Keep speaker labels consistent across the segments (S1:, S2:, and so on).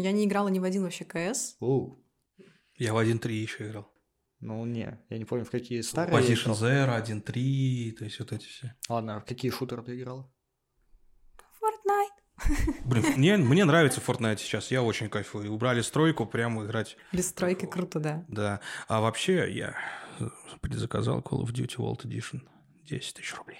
S1: Я не играла ни в один вообще КС.
S2: Оу.
S3: Я в 1.3 еще играл.
S2: Ну, не, я не помню, в какие старые...
S3: Position. Zero, 1.3, то есть вот эти все.
S2: Ладно, а в какие шутеры ты играла?
S1: Fortnite.
S3: Блин, мне, мне нравится Fortnite сейчас, я очень кайфую. Убрали стройку, прямо играть,
S1: Без стройки круто, да.
S3: да. А вообще я предзаказал Call of Duty World Edition. 10 тысяч рублей.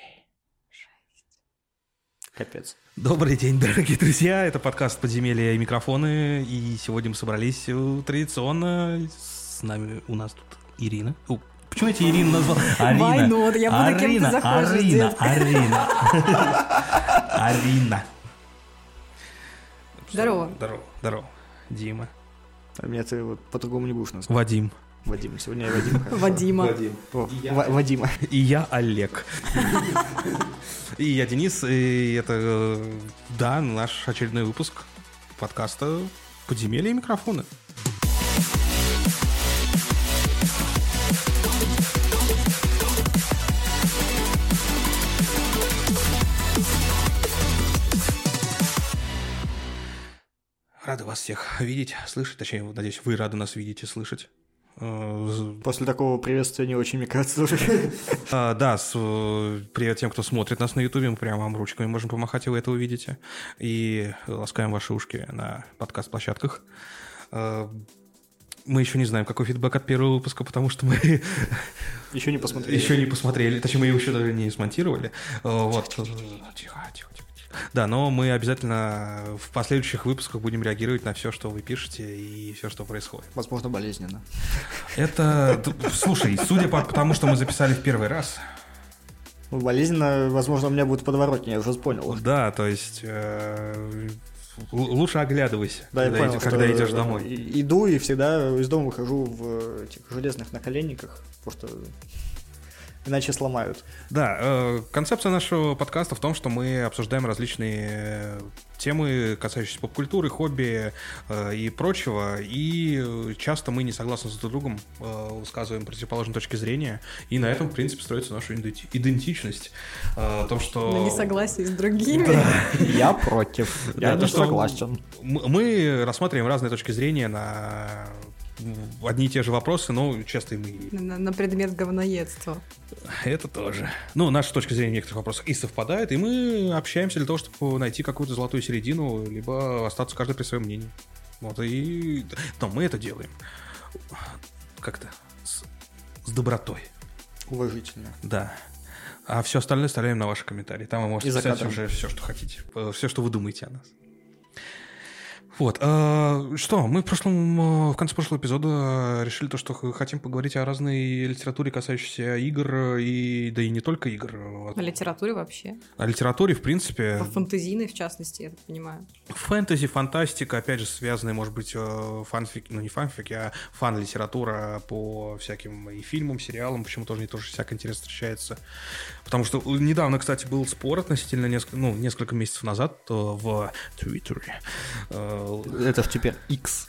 S2: Капец.
S3: Добрый день, дорогие друзья. Это подкаст «Подземелья и микрофоны». И сегодня мы собрались традиционно. С нами у нас тут Ирина. О, почему я тебя Ирину назвал? Арина.
S1: Why not? Я буду
S3: Арина,
S1: захочешь,
S3: Арина,
S1: детка.
S3: Арина. Арина.
S1: Здорово.
S3: Здорово. Здорово. Дима.
S2: А меня ты вот по-другому не будешь назвать.
S3: Вадим.
S2: Вадим. Сегодня я Вадим. хорошо.
S1: Вадима.
S2: О, Вадима.
S3: И я Олег. И я Денис. И это, да, наш очередной выпуск подкаста «Подземелья и микрофоны». Рады вас всех видеть, слышать. Точнее, надеюсь, вы рады нас видеть и слышать. Э,
S2: После такого приветствия не очень, мне кажется.
S3: А, да, с, э, привет тем, кто смотрит нас на Ютубе, мы прямо вам ручками можем помахать, и вы это увидите. И ласкаем ваши ушки на подкаст-площадках. А, Мы еще не знаем, какой фидбэк от первого выпуска, потому что мы
S2: Еще не посмотрели.
S3: еще не посмотрели, точнее, мы его еще даже не смонтировали. Вот. Тихо, тихо, тихо. Да, но мы обязательно в последующих выпусках будем реагировать на все, что вы пишете и все, что происходит.
S2: Возможно, болезненно.
S3: Это, слушай, судя по тому, что мы записали в первый раз,
S2: Ну, болезненно, возможно, у меня будет подворотня, я уже понял.
S3: Да, то есть э, лучше оглядывайся,
S2: Да,
S3: когда,
S2: понял,
S3: иди- когда идешь домой.
S2: Иду и всегда из дома выхожу в этих железных наколенниках, потому что иначе сломают.
S3: Да, э, концепция нашего подкаста в том, что мы обсуждаем различные э, темы, касающиеся поп-культуры, хобби э, и прочего, и часто мы не согласны с друг другом, э, высказываем противоположные точки зрения, и на этом, в принципе, строится наша иденти- идентичность. Э, О том, что...
S1: На несогласии с другими.
S2: Я против.
S3: Да,
S2: Я не
S3: что
S2: согласен.
S3: Мы рассматриваем разные точки зрения на одни и те же вопросы, но часто и мы
S1: На, на предмет говноедства.
S3: Это тоже. Ну, наши точки зрения в некоторых вопросах и совпадают, и мы общаемся для того, чтобы найти какую-то золотую середину, либо остаться каждый при своем мнении. Вот, и... Но мы это делаем как-то с, с добротой,
S2: Уважительно.
S3: да. А все остальное оставляем на ваши комментарии. Там вы можете
S2: И
S3: писать уже все, что хотите. Все, что вы думаете о нас. Вот. э, что, мы в прошлом, э, в конце прошлого эпизода решили то, что хотим поговорить о разной литературе, касающейся игр, и да и не только игр. Вот.
S1: О литературе вообще.
S3: О литературе, в принципе,
S1: По фантазийной, в частности, я так понимаю.
S3: фэнтези, фантастика, опять же, связанные, может быть, э, фанфики, ну не фанфики, а фан-литература по всяким и фильмам, сериалам, почему тоже не тоже всякое интересно встречается. Потому что недавно, кстати, был спор относительно несколько, ну, несколько месяцев назад э, в Твиттере. Э,
S2: Это ж теперь X.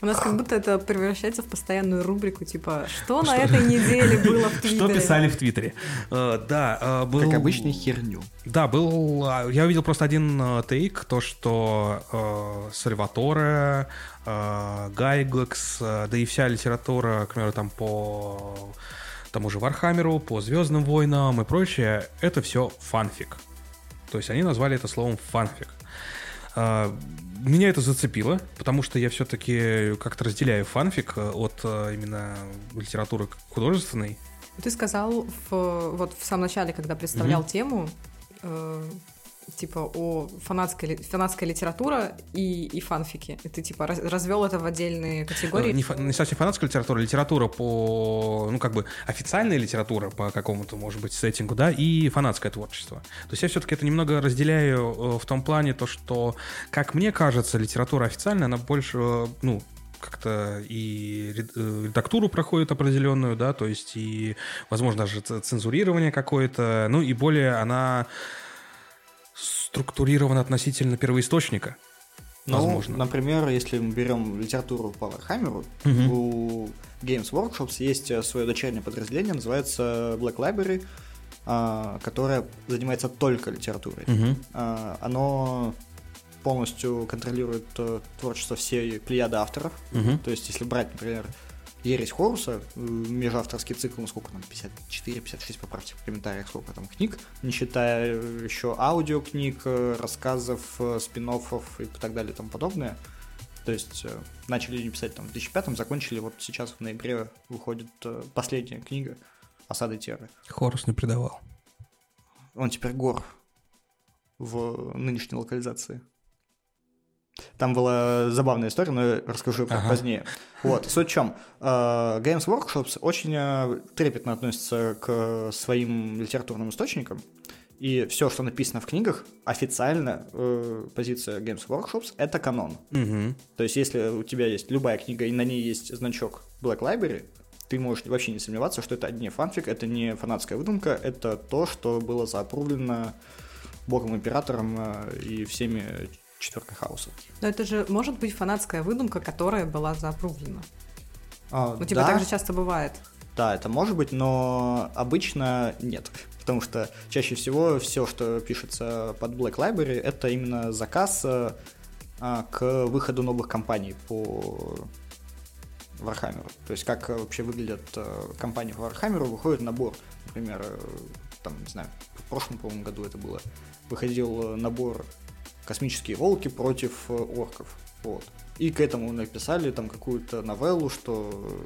S1: У нас как будто это превращается в постоянную рубрику, типа, что на этой неделе было в Твиттере?
S3: Что писали в Твиттере? Э, Да, был...
S2: Как обычно, херню.
S3: Да, был... Я увидел просто один take, то, что Сальваторе, Гайгекс, э, да и вся литература, к примеру, там по тому же Вархаммеру, по Звездным войнам и прочее, это все фанфик. То есть они назвали это словом фанфик. А, Меня это зацепило, потому что я все-таки как-то разделяю фанфик э, от э, именно литературы художественной.
S1: Ты сказал в, вот в самом начале, когда представлял тему, э, типа о фанатской, фанатская литература и, и фанфики. И ты типа раз- развел это в отдельные категории.
S3: Э, Не, фа- не совсем фанатская литература, литература по, ну, как бы, официальная литература по какому-то, может быть, сеттингу, да, и фанатское творчество. То есть я все-таки это немного разделяю э, в том плане, то, что, как мне кажется, литература официальная, она больше, э, ну, как-то и ред- редактуру проходит определенную, да, то есть и, возможно, даже цензурирование какое-то, ну и более она структурирована относительно первоисточника.
S2: Ну,
S3: Возможно.
S2: например, если мы берем литературу по Вархаммеру,
S3: Мгм.
S2: у Games Workshops есть э, свое дочернее подразделение, называется Black Library, а, которое занимается только литературой. А, Оно полностью контролирует э, творчество всей плеяды авторов.
S3: Мгм.
S2: То есть, если брать, например, Ересь Хоруса, межавторский цикл, ну сколько там, 54-56, поправьте в комментариях, сколько там книг, не считая э, еще аудиокниг, э, рассказов, э, спин-оффов и так далее и тому подобное. То есть начали они писать там в 2005 закончили, вот сейчас в ноябре выходит последняя книга «Осады Терры».
S3: Хорус не предавал.
S2: Он теперь гор в нынешней локализации. Там была забавная история, но я расскажу
S3: Ага.
S2: позднее. Вот, суть в чем. Games Workshops очень э, трепетно относится к своим литературным источникам, и все, что написано в книгах, официально э, позиция Games Workshops — это канон.
S3: Мгм.
S2: То есть, если у тебя есть любая книга, и на ней есть значок Black Library, ты можешь вообще не сомневаться, что это не фанфик, это не фанатская выдумка, это то, что было заапрувлено Богом Императором э, и всеми четверкой хаоса.
S1: Но это же может быть фанатская выдумка, которая была заапрувлена.
S2: А,
S1: Ну, типа,
S2: да,
S1: так же часто бывает.
S2: да, это может быть, но обычно нет. Потому что чаще всего все, что пишется под Black Library, это именно заказ э, а, к выходу новых компаний по Warhammer. То есть как вообще выглядят э, компании по Warhammer, выходит набор, например, э, там, не знаю, в прошлом, по-моему, году это было, выходил набор «Космические волки против э, орков». Вот. И к этому написали там какую-то новеллу, что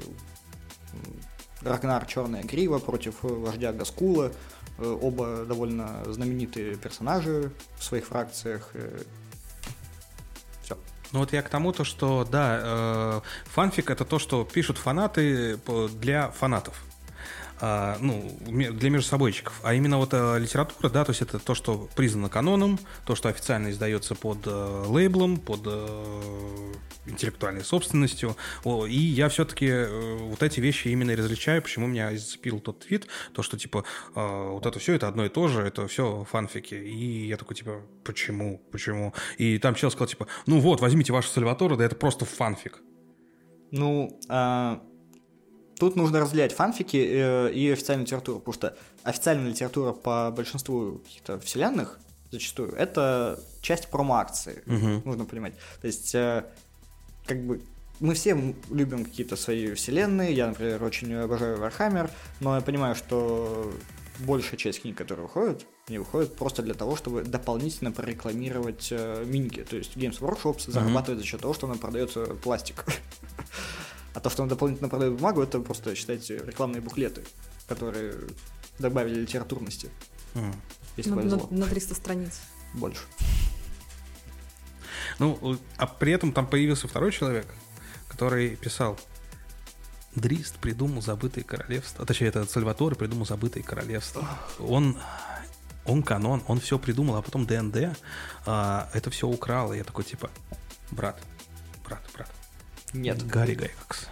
S2: э, Рагнар Черная Грива против э, вождя Гаскула. Оба довольно знаменитые персонажи в своих фракциях.
S3: Ну вот я к тому, то, что, да, э, фанфик — это то, что пишут фанаты для фанатов. А, ну, для межсобойчиков. А именно вот э, литература, да, то есть это то, что признано каноном, то, что официально издается под э, лейблом, под э, интеллектуальной собственностью. О, и я все-таки вот эти вещи именно различаю, почему меня зацепил тот твит, то, что, типа, э, вот это все, это одно и то же, это все фанфики. И я такой, типа, почему, почему? И там чел сказал, типа, ну вот, возьмите вашу Сальватору, да это просто фанфик.
S2: Ну, а, тут нужно разделять фанфики э, и официальную литературу, потому что официальная литература по большинству каких-то вселенных зачастую это часть промо-акции,
S3: Мгм.
S2: нужно понимать. То есть, э, как бы мы все любим какие-то свои вселенные. Я, например, очень обожаю Warhammer, но я понимаю, что большая часть книг, которые выходят, они выходят просто для того, чтобы дополнительно прорекламировать э, миники. То есть Games Workshops зарабатывает за счет того, что она продается пластик. А то, что она дополнительно продает бумагу, это просто, считайте, рекламные буклеты, которые добавили литературности,
S3: М.
S2: если
S1: На, на- на 300 страниц.
S2: Больше.
S3: Ну, а при этом там появился второй человек, который писал Дрист придумал забытые королевства. Точнее, это Сальваторе придумал забытые королевства. Он, он канон, он все придумал, а потом ДНД а, это все украл. И я такой, типа, брат, брат, брат.
S2: Нет.
S3: Гэри Гайгекс.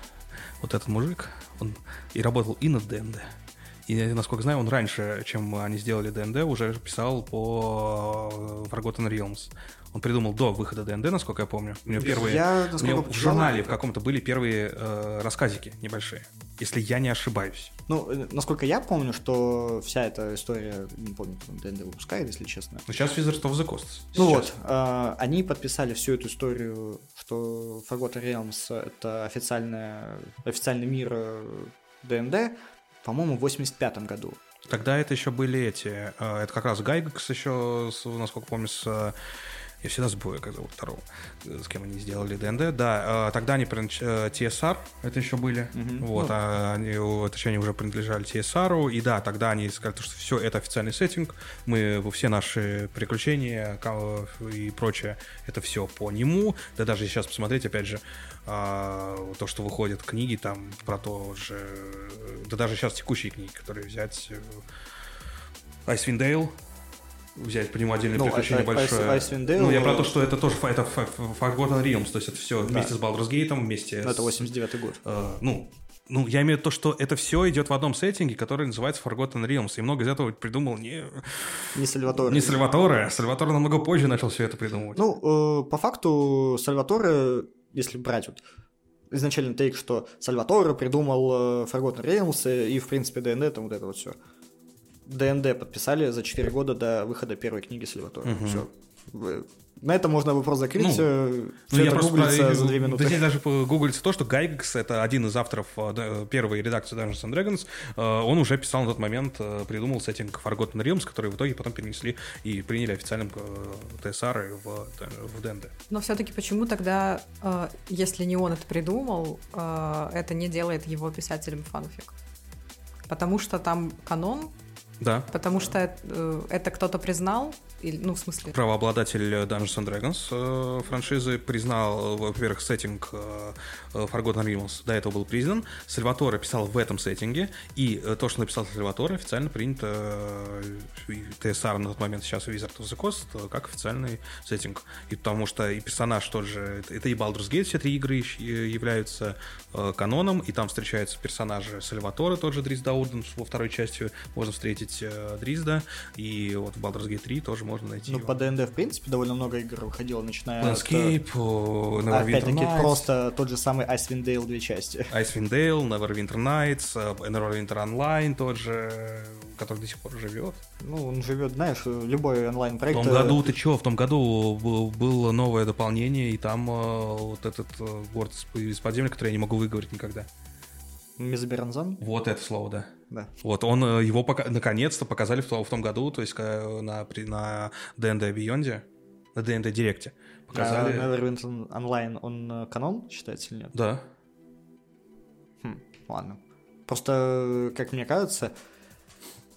S3: Вот этот мужик, он и работал и над ДНД. И, насколько знаю, он раньше, чем они сделали ДНД, уже писал по э, Forgotten Realms. Он придумал до выхода ДНД, насколько я помню. У него первые...
S2: Я,
S3: у него в журнале в каком-то были первые э, рассказики небольшие, если я не ошибаюсь.
S2: Ну, э, насколько я помню, что вся эта история, не помню, кто ДНД выпускает, если честно.
S3: Но сейчас Wizards of the Coast.
S2: Ну
S3: Сейчас.
S2: вот, э, они подписали всю эту историю, что Forgotten Realms — это официальная, официальный мир э, ДНД, по-моему, в 85 году.
S3: Тогда это еще были эти... э, это как раз Гайгакс еще, насколько помню, с... я всегда забываю, как зовут второго, э, с кем они сделали ДНД. Да, э, тогда они принач- э, TSR, это еще были.
S2: Мгм.
S3: Вот,
S2: Ну.
S3: а они, точнее, они уже принадлежали TSR. И да, тогда они сказали, что все это официальный сеттинг. Мы все наши приключения и прочее, это все по нему. Да даже сейчас посмотреть, опять же, а, то, что выходят книги там про то же... Да даже сейчас текущие книги, которые взять... Icewind Dale, взять по нему отдельное
S2: Ну,
S3: приключение
S2: Ice-
S3: большое.
S2: Ice- Icewind Dale,
S3: ну, я про то, что это тоже это Forgotten Realms, то есть это все
S2: Да.
S3: вместе с Baldur's Gate, вместе
S2: Ну, это
S3: с-
S2: 89 год.
S3: э, ну, ну, я имею в виду то, что это все идет в одном сеттинге, который называется Forgotten Realms. И много из этого придумал не,
S2: Не Сальваторе.
S3: не Сальваторе. а Сальваторе намного позже начал все это придумывать.
S2: Ну, э, по факту, Сальваторе, если брать вот изначально тейк, что Сальваторе придумал э, Forgotten Realms и, в принципе, ДНД, там вот это вот все. ДНД подписали за 4 года до выхода первой книги Сальваторе.
S3: Мгм.
S2: Все. На этом можно вопрос закрыть.
S3: Ну,
S2: Все
S3: Ну, я
S2: это
S3: просто
S2: гуглится
S3: про-
S2: за две минуты.
S3: Точнее, даже гуглится то, что Гайгекс, это один из авторов э, первой редакции Dungeons and Dragons, э, он уже писал на тот момент, э, придумал сеттинг Forgotten Realms, который в итоге потом перенесли и приняли официальным э, TSR в, в D&D.
S1: Но все-таки почему тогда, э, если не он это придумал, э, это не делает его писателем фанфик? Потому что там канон,
S3: Да.
S1: потому что э, это кто-то признал, или, ну, в смысле,
S3: Правообладатель Dungeons and Dragons э, франшизы признал, во-первых, сеттинг э, э, Forgotten Realms до этого был признан. Сальваторе писал в этом сеттинге, и э, то, что написал Сальваторе, официально принято э, TSR на тот момент сейчас Wizard of the Coast как официальный сеттинг. И потому что и персонаж тот же, это- и Baldur's Gate, все три игры являются каноном, и там встречаются персонажи Сальваторе, тот же Дрис Даурден, во второй части можно встретить Дризда, и вот в Baldur's Gate 3 тоже можно найти
S2: Ну,
S3: его.
S2: по ДНД, в принципе, довольно много игр выходило, начиная от...
S3: Landscape, о,
S2: а,
S3: Neverwinter
S2: Опять-таки,
S3: Nights,
S2: просто тот же самый Icewind Dale две части.
S3: Icewind Dale, Neverwinter Nights, э, Neverwinter Online тот же, который до сих пор живет.
S2: Ну, он живет, знаешь, любой
S3: В
S2: онлайн-проект...
S3: том
S2: э,
S3: году, ты чё, в том году был- было новое дополнение, и там э, вот этот город из- подземля, который я не могу выговорить никогда.
S2: Мезоберанзан?
S3: Вот это слово, да.
S2: Да.
S3: Вот он э, его пока, наконец-то показали в, в том году, то есть э, на, на D&D Beyond, на D&D Директе. Показали...
S2: А Neverwinter Online, он э, канон считается или нет?
S3: Да.
S2: Хм, ладно. Просто, как мне кажется,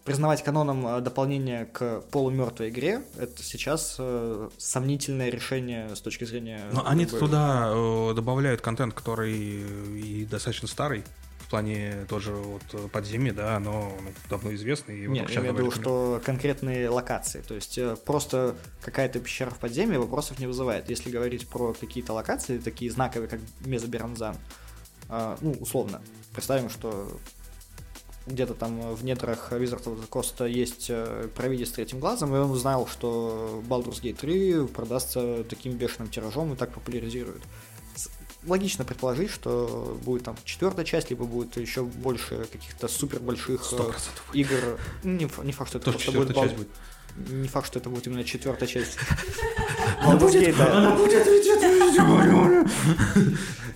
S2: признавать каноном дополнение к полумертвой игре это сейчас э, сомнительное решение с точки зрения.
S3: Но они
S2: бы,
S3: туда э, добавляют контент, который и достаточно старый. В плане тоже вот э, подземья, да, оно давно известно. И
S2: Нет, я имею в виду, что конкретные локации. То есть э, просто какая-то пещера в подземье вопросов не вызывает. Если говорить про какие-то локации, такие знаковые, как Мезоберанзан, э, ну, условно, представим, что где-то там в недрах Wizard of the Coast есть э, провидец с третьим глазом, и он узнал, что Baldur's Gate 3 продастся таким бешеным тиражом и так популяризирует. Логично предположить, что будет там четвертая часть, либо будет еще больше каких-то супер больших
S3: процентов.
S2: игр. Ну, Не, не факт, что это просто
S3: четвертая
S2: будет
S3: часть будет.
S2: Не факт, что это будет именно четвертая часть. Baldur's Gate, да.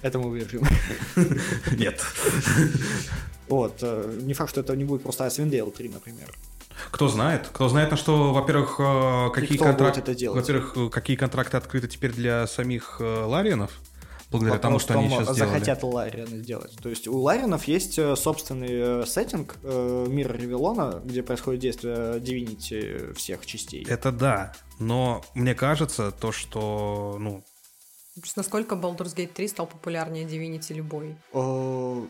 S2: Это мы вырежем.
S3: Нет.
S2: Вот. э, Не факт, что это не будет просто Icewind Dale 3, например.
S3: Кто знает? Кто знает, на что, во-первых, э, какие
S2: будет
S3: контракты... Во-первых, э, какие контракты открыты теперь для самих э, Лариенов, благодаря тому,
S2: Вопрос
S3: что они сейчас сделали.
S2: захотят Ларианы сделать. То есть у Ларинов есть э, собственный э, сеттинг э, мира Ревелона, где происходит действие Divinity всех частей.
S3: Это да, но мне кажется, то, что, ну,
S1: насколько Baldur's Gate 3 стал популярнее Divinity любой.
S2: Э,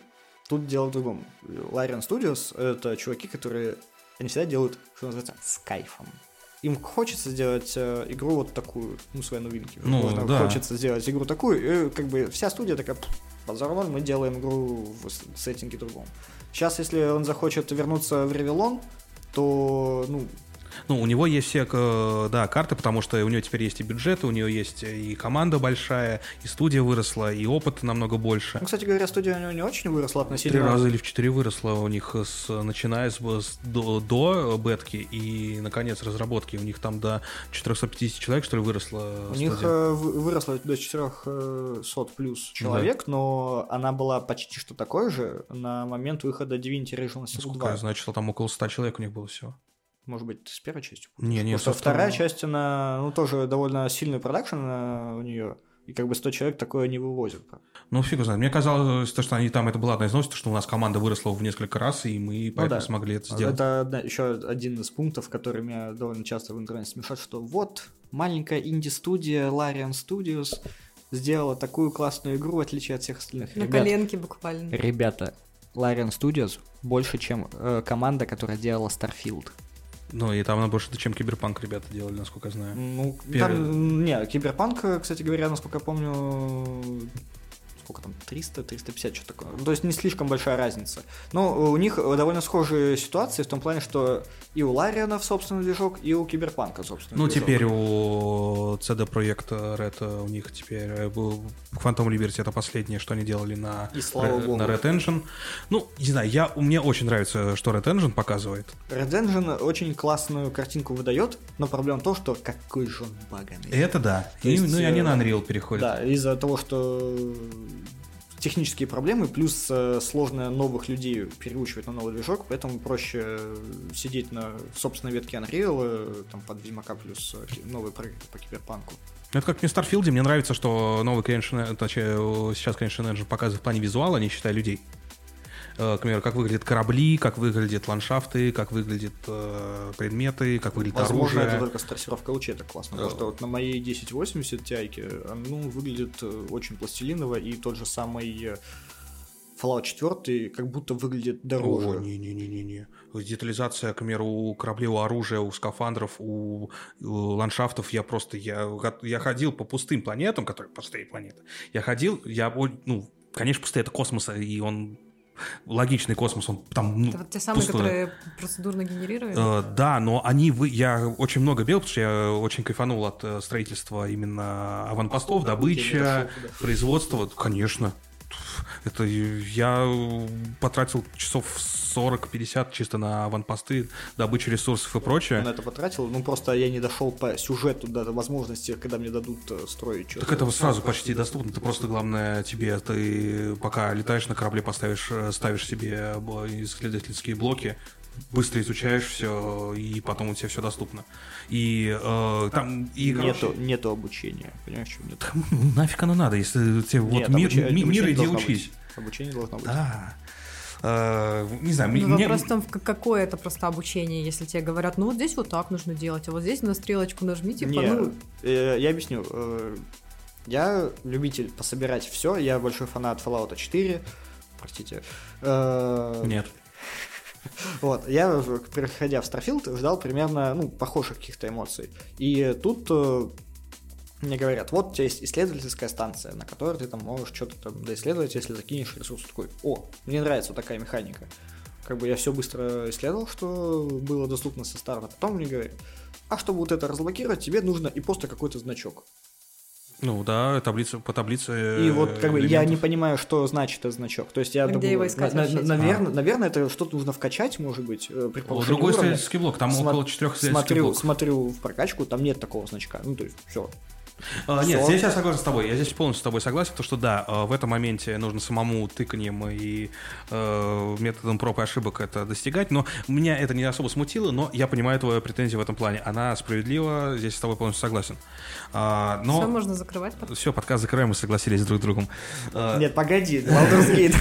S2: Тут дело в другом. Larian Studios — это чуваки, которые... Они всегда делают, что называется, с кайфом. Им хочется сделать э, игру вот такую, ну, свои новинки.
S3: Ну,
S2: Возможно,
S3: да.
S2: хочется сделать игру такую, и как бы вся студия такая, «Пф, базар ноль, мы делаем игру в сеттинге другом. Сейчас, если он захочет вернуться в Ревелон, то, ну,
S3: Ну, у него есть все, э, да, карты, потому что у него теперь есть и бюджеты, у него есть и команда большая, и студия выросла, и опыт намного больше.
S2: ну, кстати говоря, студия у него не очень выросла
S3: Три
S2: относительно...
S3: раза или в четыре выросла у них, с, начиная с, с- до, до бетки и, наконец, разработки. У них там до 450 человек, что ли, выросло
S2: У них
S3: студия.
S2: э, вы- выросло до 400 плюс человек, но она была почти что такой же на момент выхода Divinity Original Sin
S3: Сколько
S2: 2.
S3: я знаю, что там около 100 человек у них было всего.
S2: Может быть, с первой частью?
S3: Не, не,
S2: Потому что
S3: со
S2: вторая часть, она, ну, тоже довольно сильный продакшн э, у нее. И как бы 100 человек такое не вывозят.
S3: Ну, фиг знает. Мне казалось, то, что они там, это была одна из новостей, что у нас команда выросла в несколько раз, и мы поэтому
S2: Ну да.
S3: смогли это сделать.
S2: Это одна- еще один из пунктов, который меня довольно часто в интернете смешат, что вот маленькая инди-студия Larian Studios сделала такую классную игру, в отличие от всех остальных.
S1: На
S2: Ребят,
S1: коленке буквально.
S2: Ребята, Larian Studios больше, чем э, команда, которая делала Starfield.
S3: Ну, и там она больше, чем Киберпанк ребята делали, насколько я знаю.
S2: Ну,
S3: Первый.
S2: там, не, Киберпанк, кстати говоря, насколько я помню, сколько там, 300, 350, что такое. Ну, то есть не слишком большая разница. Но у них довольно схожие ситуации в том плане, что и у Лариана собственный движок, и у Киберпанка собственный
S3: Ну,
S2: движок.
S3: теперь у CD Projekt Red у них теперь э, Phantom Liberty это последнее, что они делали на,
S2: И слава
S3: Red-
S2: богу.
S3: на Red Engine. Ну, не знаю, я, мне очень нравится, что Red Engine показывает.
S2: Red Engine очень классную картинку выдает, но проблема в том, что какой же он баганный.
S3: Это да.
S2: То
S3: И,
S2: есть,
S3: ну и они
S2: э,
S3: на Unreal переходят.
S2: Да, из-за того, что технические проблемы, плюс э, сложно новых людей переучивать на новый движок, поэтому проще э, сидеть на собственной ветке Unreal, э, там под Ведьмака плюс новые проекты по киберпанку.
S3: Ну, Это как в Старфилде, мне нравится, что новый Creation, точнее, сейчас Creation Engine показывает в плане визуала, не считая людей. Э, К примеру, как выглядят корабли, как выглядят ландшафты, как выглядят э, предметы, как выглядит
S2: Возможно,
S3: оружие.
S2: это только с трассировкой лучей так классно, потому что вот на моей 1080 Ti ну, выглядит э, очень пластилиново, и тот же самый э, Fallout 4 как будто выглядит дороже.
S3: Не-не-не-не-не. Детализация, к примеру, у кораблей, у оружия, у скафандров, у, у ландшафтов. Я просто, я, я ходил по пустым планетам, которые пустые планеты. Я ходил, я, ну, конечно, пустые это космос, и он логичный космос, он там, ну,
S1: Это вот те самые,
S3: пустой.
S1: которые процедурно генерируют.
S3: Э, да, но они вы, я очень много бил, потому что я очень кайфанул от э, строительства именно аванпостов, добыча, производства. Конечно. Это я потратил часов 40-50 чисто на аванпосты, добычу ресурсов и
S2: Я
S3: прочее.
S2: на это потратил, ну просто я не дошел по сюжету до возможности, когда мне дадут э, строить что-то.
S3: Так это сразу почти доступно. Ты просто, главное, тебе, ты пока летаешь на корабле, поставишь, э, ставишь себе исследовательские блоки, быстро изучаешь все, и потом у тебя все доступно. И э, там... И,
S2: нету,
S3: короче,
S2: нету обучения, понимаешь, что нет?
S3: Ну, нафиг оно надо, если тебе вот
S2: Нет,
S3: мир,
S2: обучение-
S3: ми- мир иди
S2: должно быть.
S3: учись.
S2: Обучение должно быть.
S3: Да. Э, не знаю,
S1: Ну,
S3: мне...
S1: вопрос в том, какое это просто обучение, если тебе говорят, ну вот здесь вот так нужно делать, а вот здесь на стрелочку нажми, типа,
S2: Не,
S1: ну,
S2: э, я объясню. Э, Я любитель пособирать все, я большой фанат Fallout 4, простите. Э,
S3: Нет.
S2: Вот, я, приходя в Starfield, ждал примерно, ну, похожих каких-то эмоций. И тут э, мне говорят, вот у тебя есть исследовательская станция, на которой ты там можешь что-то там доисследовать, если закинешь ресурс. Такой, о, мне нравится вот такая механика. Как бы я все быстро исследовал, что было доступно со старта. Потом мне говорят, а чтобы вот это разблокировать, тебе нужно и просто какой-то значок.
S3: Ну да, таблица по таблице.
S2: И вот как бы я не понимаю, что значит этот значок. То есть я
S1: А где
S2: думаю,
S1: его искать вообще, типа?
S2: наверное, наверное, это что-то нужно вкачать, может быть, э, при повышении
S3: Другой
S2: уровня.
S3: исследовательский блок, там
S2: Смо-
S3: около четырех исследовательских
S2: смотрю,
S3: блоков.
S2: смотрю в прокачку, там нет такого значка. Ну, то есть, все.
S3: А, Нет, здесь я согласен с тобой. Я здесь полностью с тобой согласен, то что да, э, в этом моменте нужно самому тыканием и э, методом проб и ошибок это достигать, но меня это не особо смутило, но я понимаю твою претензию в этом плане. Она справедлива, здесь с тобой полностью согласен. А,
S1: все
S3: но
S1: можно закрывать.
S3: все, подкаст закрываем, мы согласились друг с другом. Э,
S2: Нет, погоди, Baldur's Gate.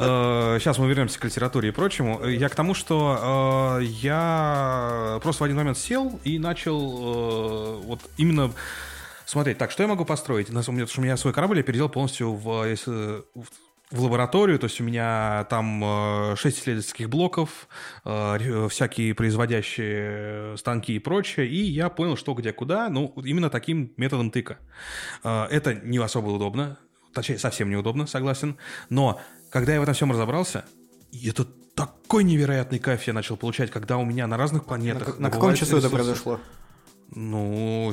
S3: Сейчас мы вернемся к литературе и прочему. Я к тому, что э, я просто в один момент сел и начал э, вот именно смотреть, так, что я могу построить? У меня, потому что у меня свой корабль я переделал полностью в, если, в, лабораторию, то есть у меня там 6 исследовательских блоков, э, всякие производящие станки и прочее, и я понял, что где куда, ну, именно таким методом тыка. Э, Это не особо удобно, точнее, совсем неудобно, согласен, но когда я в этом всем разобрался, это такой невероятный кайф я начал получать, когда у меня на разных
S2: На,
S3: планетах...
S2: как- на каком часу это
S3: ресурсы.
S2: произошло?
S3: Ну,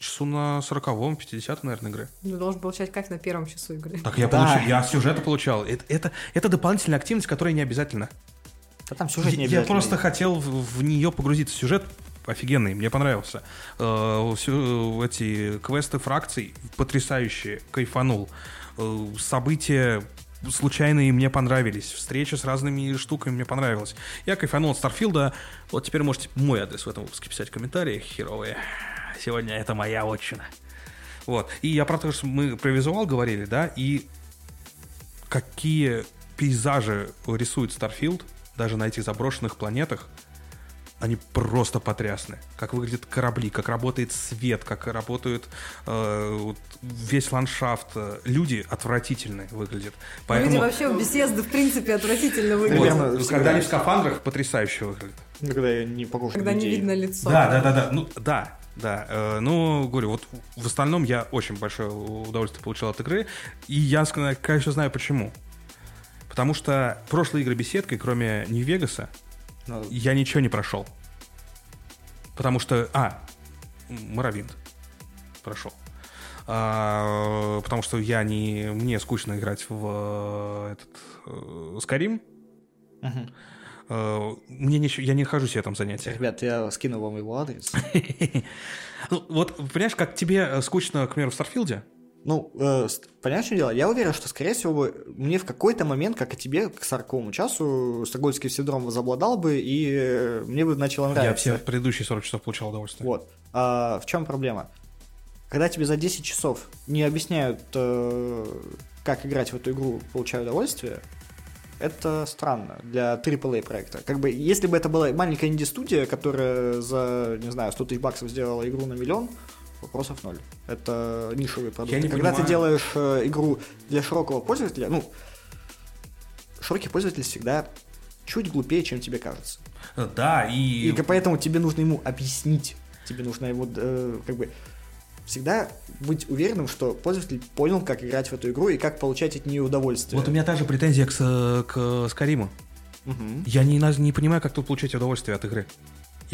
S3: часу на 40-м, 50 наверное, игры.
S1: Ты должен получать кайф на первом часу игры.
S3: Так я
S2: Да.
S3: получил, я сюжета получал. Это, это, это дополнительная активность, которая не обязательна.
S2: Да там сюжет не
S3: я
S2: обязательно.
S3: просто хотел в, в нее погрузиться. Сюжет офигенный, мне понравился. Э, всё эти квесты фракций потрясающие, кайфанул. Э, события случайные мне понравились. Встреча с разными штуками мне понравилась. Я кайфанул от Starfield'а. Вот теперь можете мой адрес в этом выпуске писать в комментариях, херовые. Сегодня это моя вотчина. Вот. И я про то, что мы про визуал говорили, да, и какие пейзажи рисует Starfield, даже на этих заброшенных планетах, они просто потрясны. Как выглядят корабли, как работает свет, как работают э, вот весь ландшафт. Люди отвратительные выглядят.
S1: Люди вообще в беседы, в принципе, отвратительно
S3: Вот,
S1: выглядят.
S2: Примерно
S3: когда они в скафандрах, потрясающе выглядят.
S2: Когда я не похож
S1: Когда
S2: на
S1: не
S2: людей.
S1: видно лицо.
S3: Да, да, да, да. Ну, да. Да, э, ну, говорю, вот в остальном я очень большое удовольствие получил от игры, и я, конечно, знаю почему. Потому что прошлые игры беседкой, кроме Нью-Вегаса, ну, я ничего не прошел. Потому что... А, Моровинт прошел. А, потому что я не... Мне скучно играть в этот... Э, Скарим. Угу. Uh, мне не, я не хожу себе там занятия.
S2: Ребят, я скину вам его адрес.
S3: ну, вот, понимаешь, как тебе скучно, к примеру, в Старфилде?
S2: Ну, э, понимаешь, что дело? Я уверен, что, скорее всего, мне в какой-то момент, как и тебе, к 40 часу, стокгольмский синдром возобладал бы, и э, мне бы начало нравиться.
S3: Я все предыдущие 40 часов получал удовольствие.
S2: Вот. А в чем проблема? Когда тебе за 10 часов не объясняют, э, как играть в эту игру, получая удовольствие, это странно для AAA проекта. Как бы, если бы это была маленькая инди-студия, которая за, не знаю, 100 тысяч баксов сделала игру на миллион, вопросов ноль. Это нишевый продукт. Я не Когда понимаю. ты делаешь э, игру для широкого пользователя, ну, широкий пользователь всегда чуть глупее, чем тебе кажется.
S3: Да, и...
S2: И поэтому тебе нужно ему объяснить. Тебе нужно ему, э, как бы, всегда быть уверенным, что пользователь понял, как играть в эту игру и как получать от нее удовольствие.
S3: Вот у меня та же претензия к, к Скариму. Угу. Я не, не понимаю, как тут получать удовольствие от игры.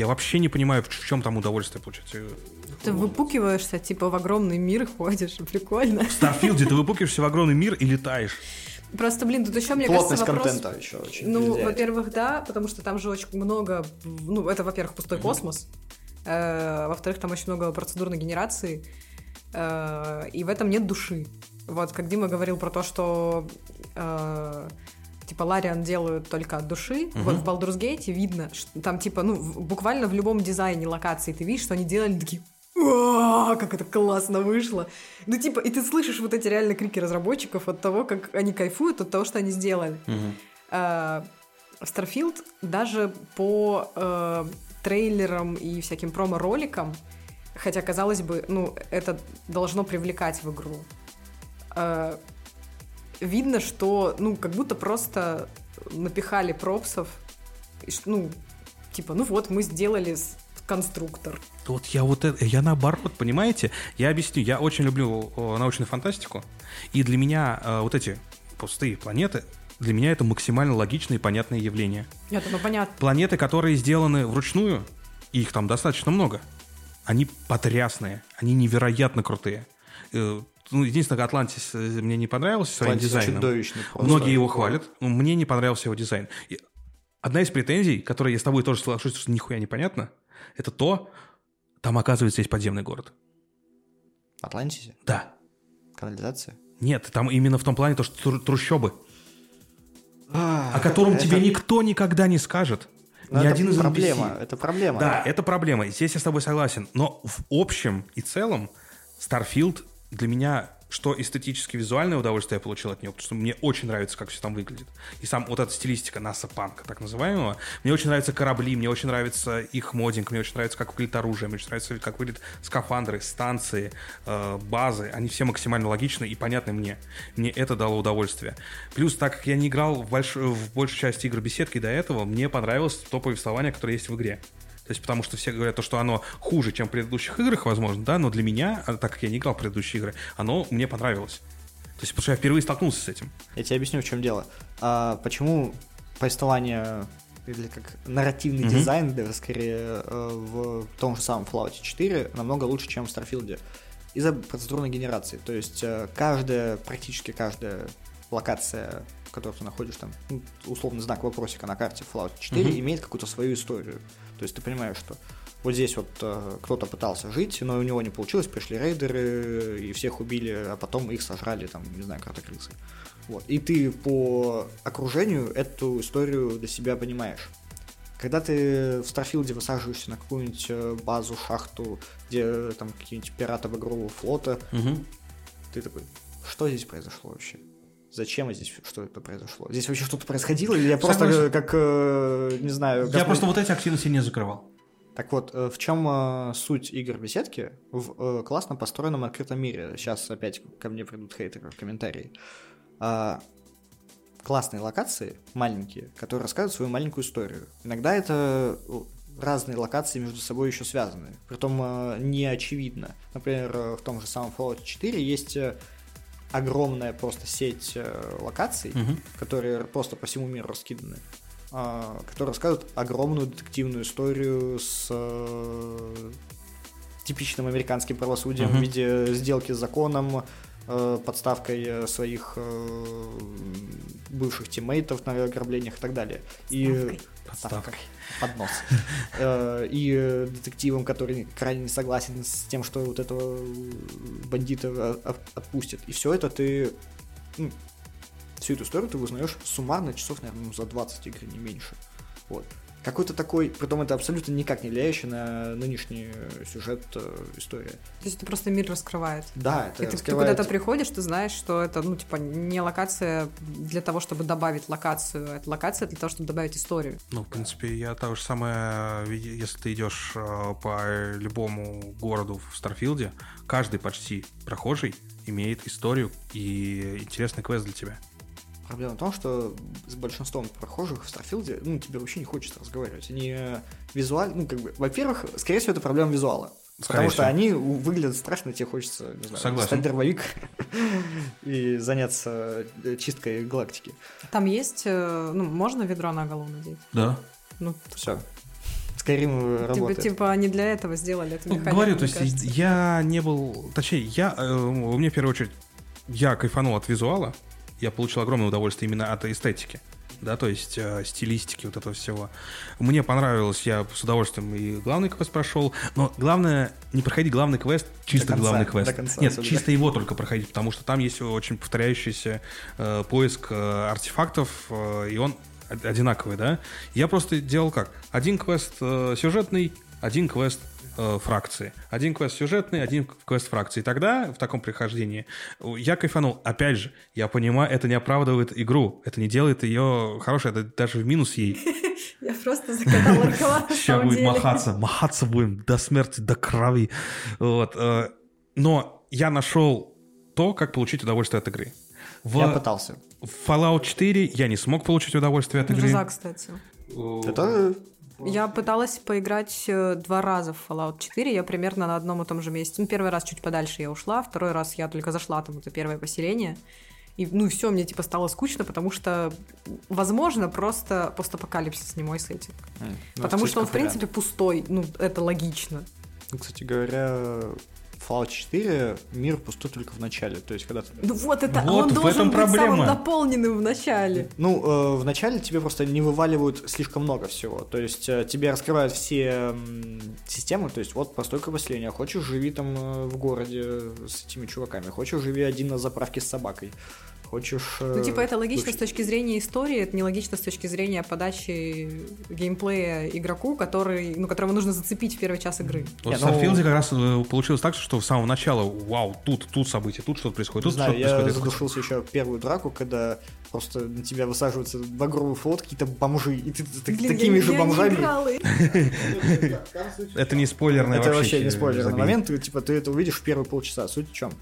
S3: Я вообще не понимаю, в чем там удовольствие получать.
S1: Ты выпукиваешься, типа, в огромный мир ходишь, прикольно.
S3: В Старфилде ты выпукиваешься в огромный мир и летаешь.
S1: Просто, блин, тут еще, мне
S2: Плотность
S1: кажется,
S2: вопрос... контента еще очень
S1: Ну, во-первых, да, потому что там же очень много... Ну, это, во-первых, пустой mm-hmm. космос. Э, во-вторых, там очень много процедурной генерации. Э, и в этом нет души. Вот, как Дима говорил про то, что э, типа Лариан делают только от души. Угу. Вот в Baldur's Gate видно, что там типа, ну, буквально в любом дизайне локации ты видишь, что они делали такие как это классно вышло. Ну, типа, и ты слышишь вот эти реально крики разработчиков от того, как они кайфуют от того, что они сделали. Uh, Starfield даже по uh, трейлерам и всяким промо-роликам, хотя, казалось бы, ну, это должно привлекать в игру. Uh, видно, что, ну, как будто просто напихали пропсов, ну, типа, ну вот, мы сделали конструктор.
S3: Вот я вот это, я наоборот, понимаете? Я объясню, я очень люблю научную фантастику, и для меня э, вот эти пустые планеты, для меня это максимально логичное и понятное явление.
S1: Нет, ну понятно.
S3: Планеты, которые сделаны вручную, их там достаточно много, они потрясные, они невероятно крутые. Э, ну, единственное, Атлантис э, мне не понравился своим Атлантис дизайном.
S2: Чудовищный
S3: просто. Многие его хвалят, но мне не понравился его дизайн. И одна из претензий, которой я с тобой тоже соглашусь, что нихуя непонятно, это то, там, оказывается, есть подземный город.
S2: В Атлантисе?
S3: Да.
S2: Канализация?
S3: Нет, там именно в том плане, то, что трущобы. А, о котором это... тебе никто никогда не скажет.
S2: Но Ни это один из проблема, NPC. это проблема.
S3: Да, это проблема. Здесь я с тобой согласен. Но в общем и целом Starfield для меня что эстетически визуальное удовольствие я получил от него, потому что мне очень нравится, как все там выглядит. И сам вот эта стилистика НАСА панка, так называемого. Мне очень нравятся корабли, мне очень нравится их модинг, мне очень нравится, как выглядит оружие, мне очень нравится, как выглядят скафандры, станции, э, базы. Они все максимально логичны и понятны мне. Мне это дало удовольствие. Плюс, так как я не играл в, больш... в большей части игр беседки до этого, мне понравилось то повествование, которое есть в игре. То есть потому что все говорят, то, что оно хуже, чем в предыдущих играх, возможно, да, но для меня, а, так как я не играл в предыдущие игры, оно мне понравилось. То есть потому что я впервые столкнулся с этим.
S2: Я тебе объясню, в чем дело. А, почему повествование или как нарративный mm-hmm. дизайн, даже скорее, э, в том же самом Fallout 4 намного лучше, чем в Starfield. Из-за процедурной генерации. То есть э, каждая, практически каждая локация, в которой ты находишь там, ну, условный знак вопросика на карте Fallout 4, mm-hmm. имеет какую-то свою историю. То есть ты понимаешь, что вот здесь вот э, кто-то пытался жить, но у него не получилось, пришли рейдеры и всех убили, а потом их сожрали, там, не знаю, крысы. Вот. И ты по окружению эту историю для себя понимаешь. Когда ты в Старфилде высаживаешься на какую-нибудь э, базу, шахту, где э, там какие-нибудь пираты багрового флота, угу. ты такой, что здесь произошло вообще? Зачем здесь что это произошло? Здесь вообще что-то происходило, или я просто Согласен. как, э, не знаю...
S3: Я просто вот эти активности не закрывал.
S2: Так вот, э, в чем э, суть игр беседки? В классно построенном открытом мире. Сейчас опять ко мне придут хейтеры в комментарии. А, классные локации, маленькие, которые рассказывают свою маленькую историю. Иногда это разные локации между собой еще связаны. Притом э, не очевидно. Например, э, в том же самом Fallout 4 есть э, огромная просто сеть э, локаций,
S3: Мгм.
S2: которые просто по всему миру раскиданы, а, которые рассказывают огромную детективную историю с э, типичным американским правосудием
S3: Мгм.
S2: в виде сделки с законом, э, подставкой своих бывших тиммейтов на ограблениях и так далее. И
S1: Подставкой.
S2: Подставкой. Поднос. Э, И э, детективом, который крайне не согласен с тем, что вот этого бандита э, от- отпустят. И все это ты ну, всю эту историю ты узнаешь суммарно часов, наверное, ну, за 20 игр, не меньше. Вот. Какой-то такой, притом это абсолютно никак не влияющий на нынешний э, сюжет э, история.
S1: То есть это просто мир раскрывает.
S2: Да, это
S1: И ты, ты куда-то приходишь, ты знаешь, что это, ну, типа, не локация для того, чтобы добавить локацию, а это локация для того, чтобы добавить историю.
S3: Ну, в принципе, я то же самое, ви- если ты идешь э, по любому городу в Starfield'е, каждый почти прохожий имеет историю и интересный квест для тебя.
S2: Проблема в том, что с большинством прохожих в Starfield'е, ну, тебе вообще не хочется разговаривать. Они визуально, ну, как бы, во-первых, скорее всего, это проблема визуала.
S3: Скорее
S2: потому что
S3: всего.
S2: они у- выглядят страшно, тебе хочется, не знаю,
S3: Согласен.
S2: достать дробовик и заняться э, чисткой галактики.
S1: Там есть, э, ну, можно ведро на голову надеть?
S3: Да.
S1: Ну,
S2: Все. Скайрим
S1: типа,
S2: работает.
S1: типа, они для этого сделали эту
S3: Ну,
S1: механику,
S3: говорю,
S1: мне
S3: то есть
S1: кажется.
S3: я не был... Точнее, я... э, у меня в первую очередь... Я кайфанул от визуала. Я получил огромное удовольствие именно от эстетики. Да, то есть э, стилистики вот этого всего. Мне понравилось, я с удовольствием и главный квест прошел. Но главное, не проходить главный квест, чисто
S2: конца,
S3: главный квест.
S2: до конца
S3: Нет,
S2: особенно.
S3: чисто его только проходить, потому что там есть очень повторяющийся э, поиск э, артефактов, э, и он од- одинаковый, да? Я просто делал как? Один квест э, сюжетный, один квест э, фракции. Один квест сюжетный, один квест фракции. И тогда в таком прихождении э, я кайфанул. Опять же, я понимаю, это не оправдывает игру. Это не делает ее хорошей, это даже в минус ей.
S1: Я просто закатала рукава,
S3: Сейчас будет махаться, махаться будем до смерти, до крови. Вот. э, Но я нашел то, как получить удовольствие от игры. В
S2: Я пытался.
S3: в Fallout 4 я не смог получить удовольствие от игры.
S1: Жиза, кстати.
S2: Ты тоже?
S1: Я пыталась поиграть э, два раза в Fallout 4, я примерно на одном и том же месте. Ну, первый раз чуть подальше я ушла, второй раз я только зашла, там, это первое поселение. И, ну, все, мне, типа, стало скучно, потому что, возможно, просто постапокалипсис не мой сеттинг.
S2: М, ну,
S1: потому что он, в принципе, пустой. Ну, это логично.
S2: Ну, кстати говоря, Fallout 4 мир пустой только в начале. То есть, когда ты
S1: Ну, вот это,
S3: Вот
S1: он
S3: в
S1: должен
S3: этом
S1: быть
S3: проблема.
S1: самым наполненным в начале.
S2: Ну, э, вначале тебе просто не вываливают слишком много всего. То есть э, тебе раскрывают все м, системы. То есть вот постройка поселения. Хочешь, живи там э, в городе с этими чуваками. Хочешь, живи один на заправке с собакой. Хочешь... э,
S1: Ну, типа, это логично
S2: слушай,
S1: с точки зрения истории, это нелогично с точки зрения подачи геймплея игроку, который, ну, которого нужно зацепить в первый час игры.
S3: Вот
S2: Не,
S3: в
S2: ну-
S3: Starfield как раз э, получилось так, что с самого начала, вау, тут, тут события, тут что-то происходит, тут что-то
S2: я
S3: происходит.
S2: задушился еще в первую драку, когда просто на тебя высаживаются багровый флот, какие-то бомжи, и ты, ты-
S1: Блин,
S2: такими
S1: я,
S2: же
S1: я
S2: бомжами.
S3: Это не спойлерный
S2: Это
S3: вообще,
S2: не спойлерный момент, типа, ты это увидишь в первые полчаса. Суть в чем?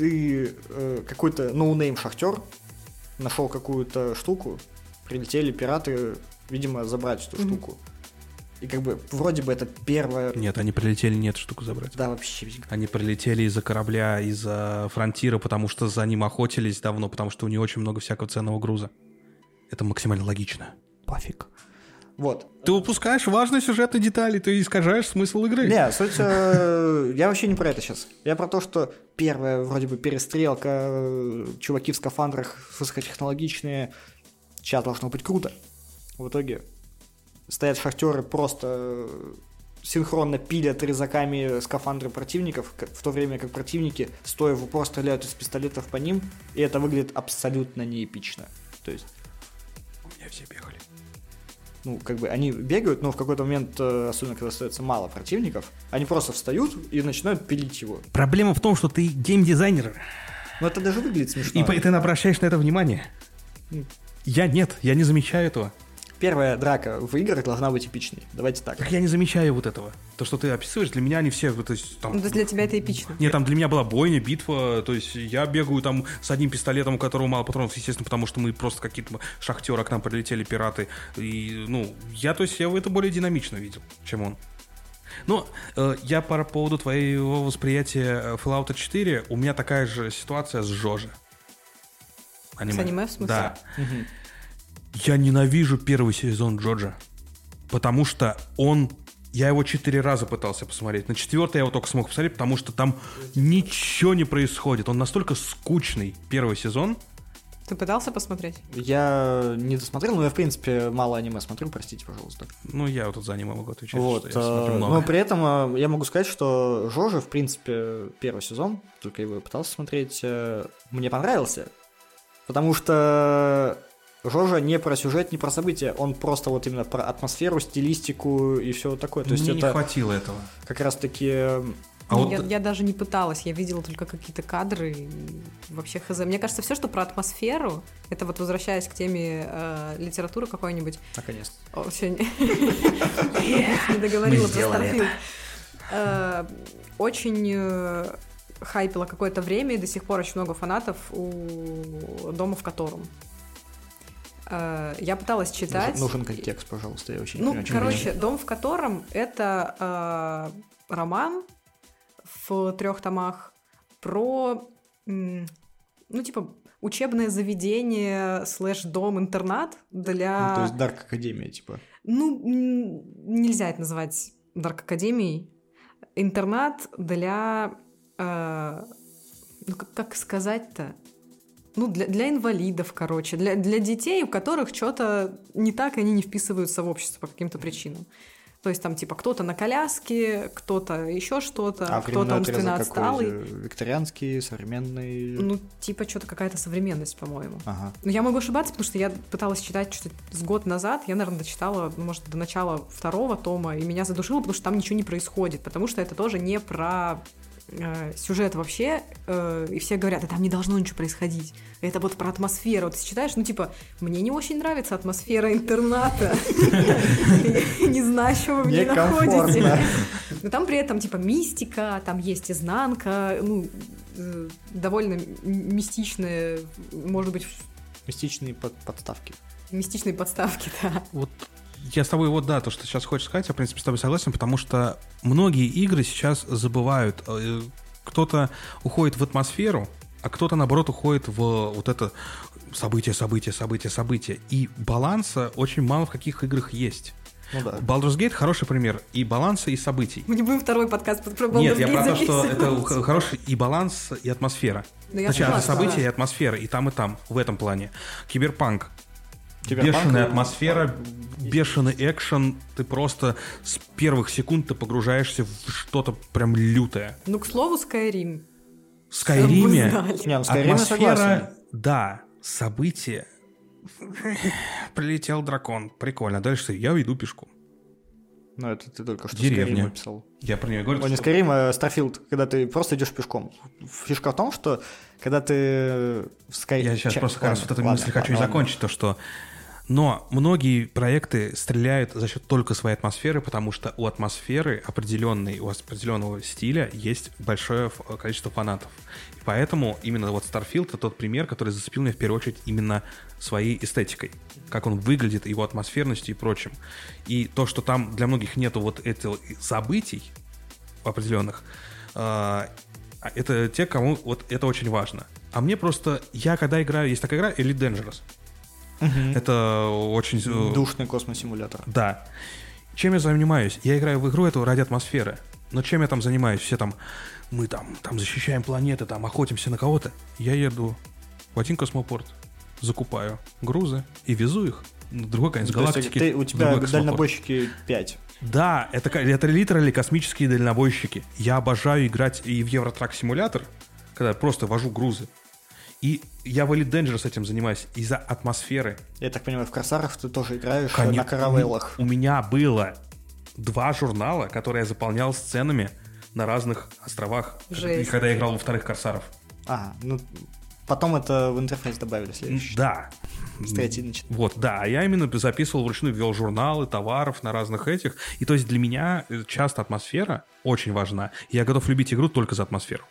S2: Ты э, какой-то ноунейм шахтер нашел какую-то штуку, прилетели пираты, видимо, забрать эту штуку. И как бы вроде бы это первое...
S3: Нет, они прилетели не эту штуку забрать.
S2: Да, вообще.
S3: Они прилетели из-за корабля, из-за фронтира, потому что за ним охотились давно, потому что у них очень много всякого ценного груза. Это максимально логично.
S2: Пофиг. Вот.
S3: Ты упускаешь важные сюжетные детали, ты искажаешь смысл игры.
S2: Не, суть... э, я вообще не про это сейчас. Я про то, что первая вроде бы перестрелка, э, чуваки в скафандрах высокотехнологичные, сейчас должно быть круто. В итоге стоят шахтеры просто э, синхронно пилят резаками скафандры противников, в то время как противники, стоя в упор, стреляют из пистолетов по ним, и это выглядит абсолютно неэпично. То есть
S3: У меня все бегали.
S2: Ну, как бы они бегают, но в какой-то момент, э, особенно когда остается мало противников, они просто встают и начинают пилить его.
S3: Проблема в том, что ты геймдизайнер,
S2: Но это даже выглядит смешно.
S3: и ты обращаешь на это внимание. Я нет, я не замечаю этого.
S2: Первая драка в играх должна быть эпичной. Давайте так.
S3: Так я не замечаю вот этого. То, что ты описываешь, для меня они все... То есть, там...
S1: Ну, то есть для тебя это эпично.
S3: Нет, там для меня была бойня, битва, то есть я бегаю там с одним пистолетом, у которого мало патронов, естественно, потому что мы просто какие-то шахтеры, к нам прилетели пираты. И, ну, я, то есть я это более динамично видел, чем он. Но э, я по поводу твоего восприятия э, Fallout 4, у меня такая же ситуация с Жожи.
S1: Аниме. С аниме, в смысле?
S3: Да. Угу. Я ненавижу первый сезон Джорджа, потому что он я его четыре раза пытался посмотреть. На четвертый я его только смог посмотреть, потому что там ничего не происходит. Он настолько скучный первый сезон.
S1: Ты пытался посмотреть?
S2: Я не досмотрел, но я, в принципе, мало аниме смотрю, простите, пожалуйста.
S3: Ну, я вот тут за аниме могу отвечать,
S2: вот, что я смотрю э, много. Но при этом э, я могу сказать, что Жожи, в принципе, первый сезон, только его пытался смотреть, э, мне понравился. Потому что Жожа не про сюжет, не про события, он просто вот именно про атмосферу, стилистику и все такое. То есть
S3: Мне
S2: это
S3: не хватило этого.
S2: Как раз таки... А
S1: ну, вот... я, я даже не пыталась, я видела только какие-то кадры. Вообще хз. Мне кажется, все, что про атмосферу, это вот возвращаясь к теме э, литературы какой-нибудь.
S2: Наконец.
S1: О, все, не договорила про Starfield. Э, очень э, хайпило какое-то время, и до сих пор очень много фанатов у «Дома, в котором». Э, я пыталась читать.
S2: Нужен контекст, пожалуйста, я очень
S1: Ну, очень короче, «Дом в котором» — это э, роман в трех томах про, ну, типа, учебное заведение слэш дом-интернат для...
S2: Ну, то есть Дарк Академия, типа.
S1: Ну, нельзя это называть Дарк Академией. Интернат для... Э, ну, как, как сказать-то? Ну, для, для инвалидов, короче, для, для детей, у которых что-то не так, они не вписываются в общество по каким-то причинам. То есть там типа кто-то на коляске, кто-то еще что-то,
S2: а
S1: кто-то умственно отсталый.
S2: Викторианский, современный.
S1: Ну, типа что-то какая-то современность, по-моему.
S2: Ага.
S1: Но я могу ошибаться, потому что я пыталась читать что-то с год назад. Я, наверное, дочитала, ну, может, до начала второго тома, и меня задушило, потому что там ничего не происходит. Потому что это тоже не про э, сюжет вообще, э, и все говорят, да там не должно ничего происходить. Это вот про атмосферу. Вот ты читаешь, ну типа, мне не очень нравится атмосфера интерната. Не знаю, что вы мне находите. Но там при этом типа мистика, там есть изнанка, ну, э, довольно мистичная, может быть...
S2: Мистичные подставки.
S1: Мистичные подставки, да.
S3: Вот я с тобой вот, да, то, что сейчас хочешь сказать, я, в принципе, с тобой согласен, потому что многие игры сейчас забывают. Э, кто-то уходит в атмосферу, а кто-то, наоборот, уходит в вот это событие, событие, событие, событие. И баланса очень мало в каких играх есть.
S2: Ну да.
S3: Baldur's Gate хороший пример и баланса, и событий.
S1: Мы не будем второй подкаст про Baldur's
S3: Нет,
S1: Gate
S3: я про то, что это хороший и баланс, и атмосфера.
S1: Да
S3: Значит, это события да. и атмосфера, и там, и там, в этом плане. Киберпанк бешеная атмосфера, бешеный экшен, ты просто с первых секунд ты погружаешься в что-то прям лютое.
S1: Ну, к слову, Skyrim.
S3: В Скайриме
S2: Не, ну, атмосфера,
S3: да, события. Прилетел дракон, прикольно. Дальше я уйду пешком.
S2: Ну, это ты только что
S3: Деревня.
S2: Skyrim описал.
S3: Я про нее говорю.
S2: Ой, не Skyrim, а Starfield, когда ты просто идешь пешком. Фишка в том, что когда ты в Skyrim...
S3: Я сейчас просто как раз вот эту мысль хочу ладно. закончить, то что но многие проекты стреляют за счет только своей атмосферы, потому что у атмосферы определенной, у определенного стиля есть большое количество фанатов. И поэтому именно вот Starfield это тот пример, который зацепил меня в первую очередь именно своей эстетикой. Как он выглядит, его атмосферностью и прочим. И то, что там для многих нету вот этих событий определенных, а, это те, кому вот это очень важно. А мне просто, я когда играю, есть такая игра Elite Dangerous.
S2: Угу.
S3: Это очень...
S2: Э, Душный космосимулятор.
S3: Да. Чем я занимаюсь? Я играю в игру эту ради атмосферы. Но чем я там занимаюсь? Все там, мы там, там защищаем планеты, там охотимся на кого-то. Я еду в один космопорт, закупаю грузы и везу их на другой конец
S2: То галактики. Ты, у тебя дальнобойщики 5.
S3: Да, это, это литерали космические дальнобойщики. Я обожаю играть и в Евротрак симулятор, когда просто вожу грузы. И я в Elite Dangerous этим занимаюсь из-за атмосферы.
S2: Я так понимаю, в Корсарах ты тоже играешь Конечно, на каравеллах.
S3: У меня было два журнала, которые я заполнял сценами на разных островах,
S1: Жесть.
S3: когда я играл во вторых Корсаров.
S2: А, ну Потом это в интерфейс добавили следующий.
S3: Да.
S2: С третьей
S3: Вот, да, я именно записывал вручную, вел журналы товаров на разных этих. И то есть для меня э, часто атмосфера очень важна. Я готов любить игру только за атмосферу.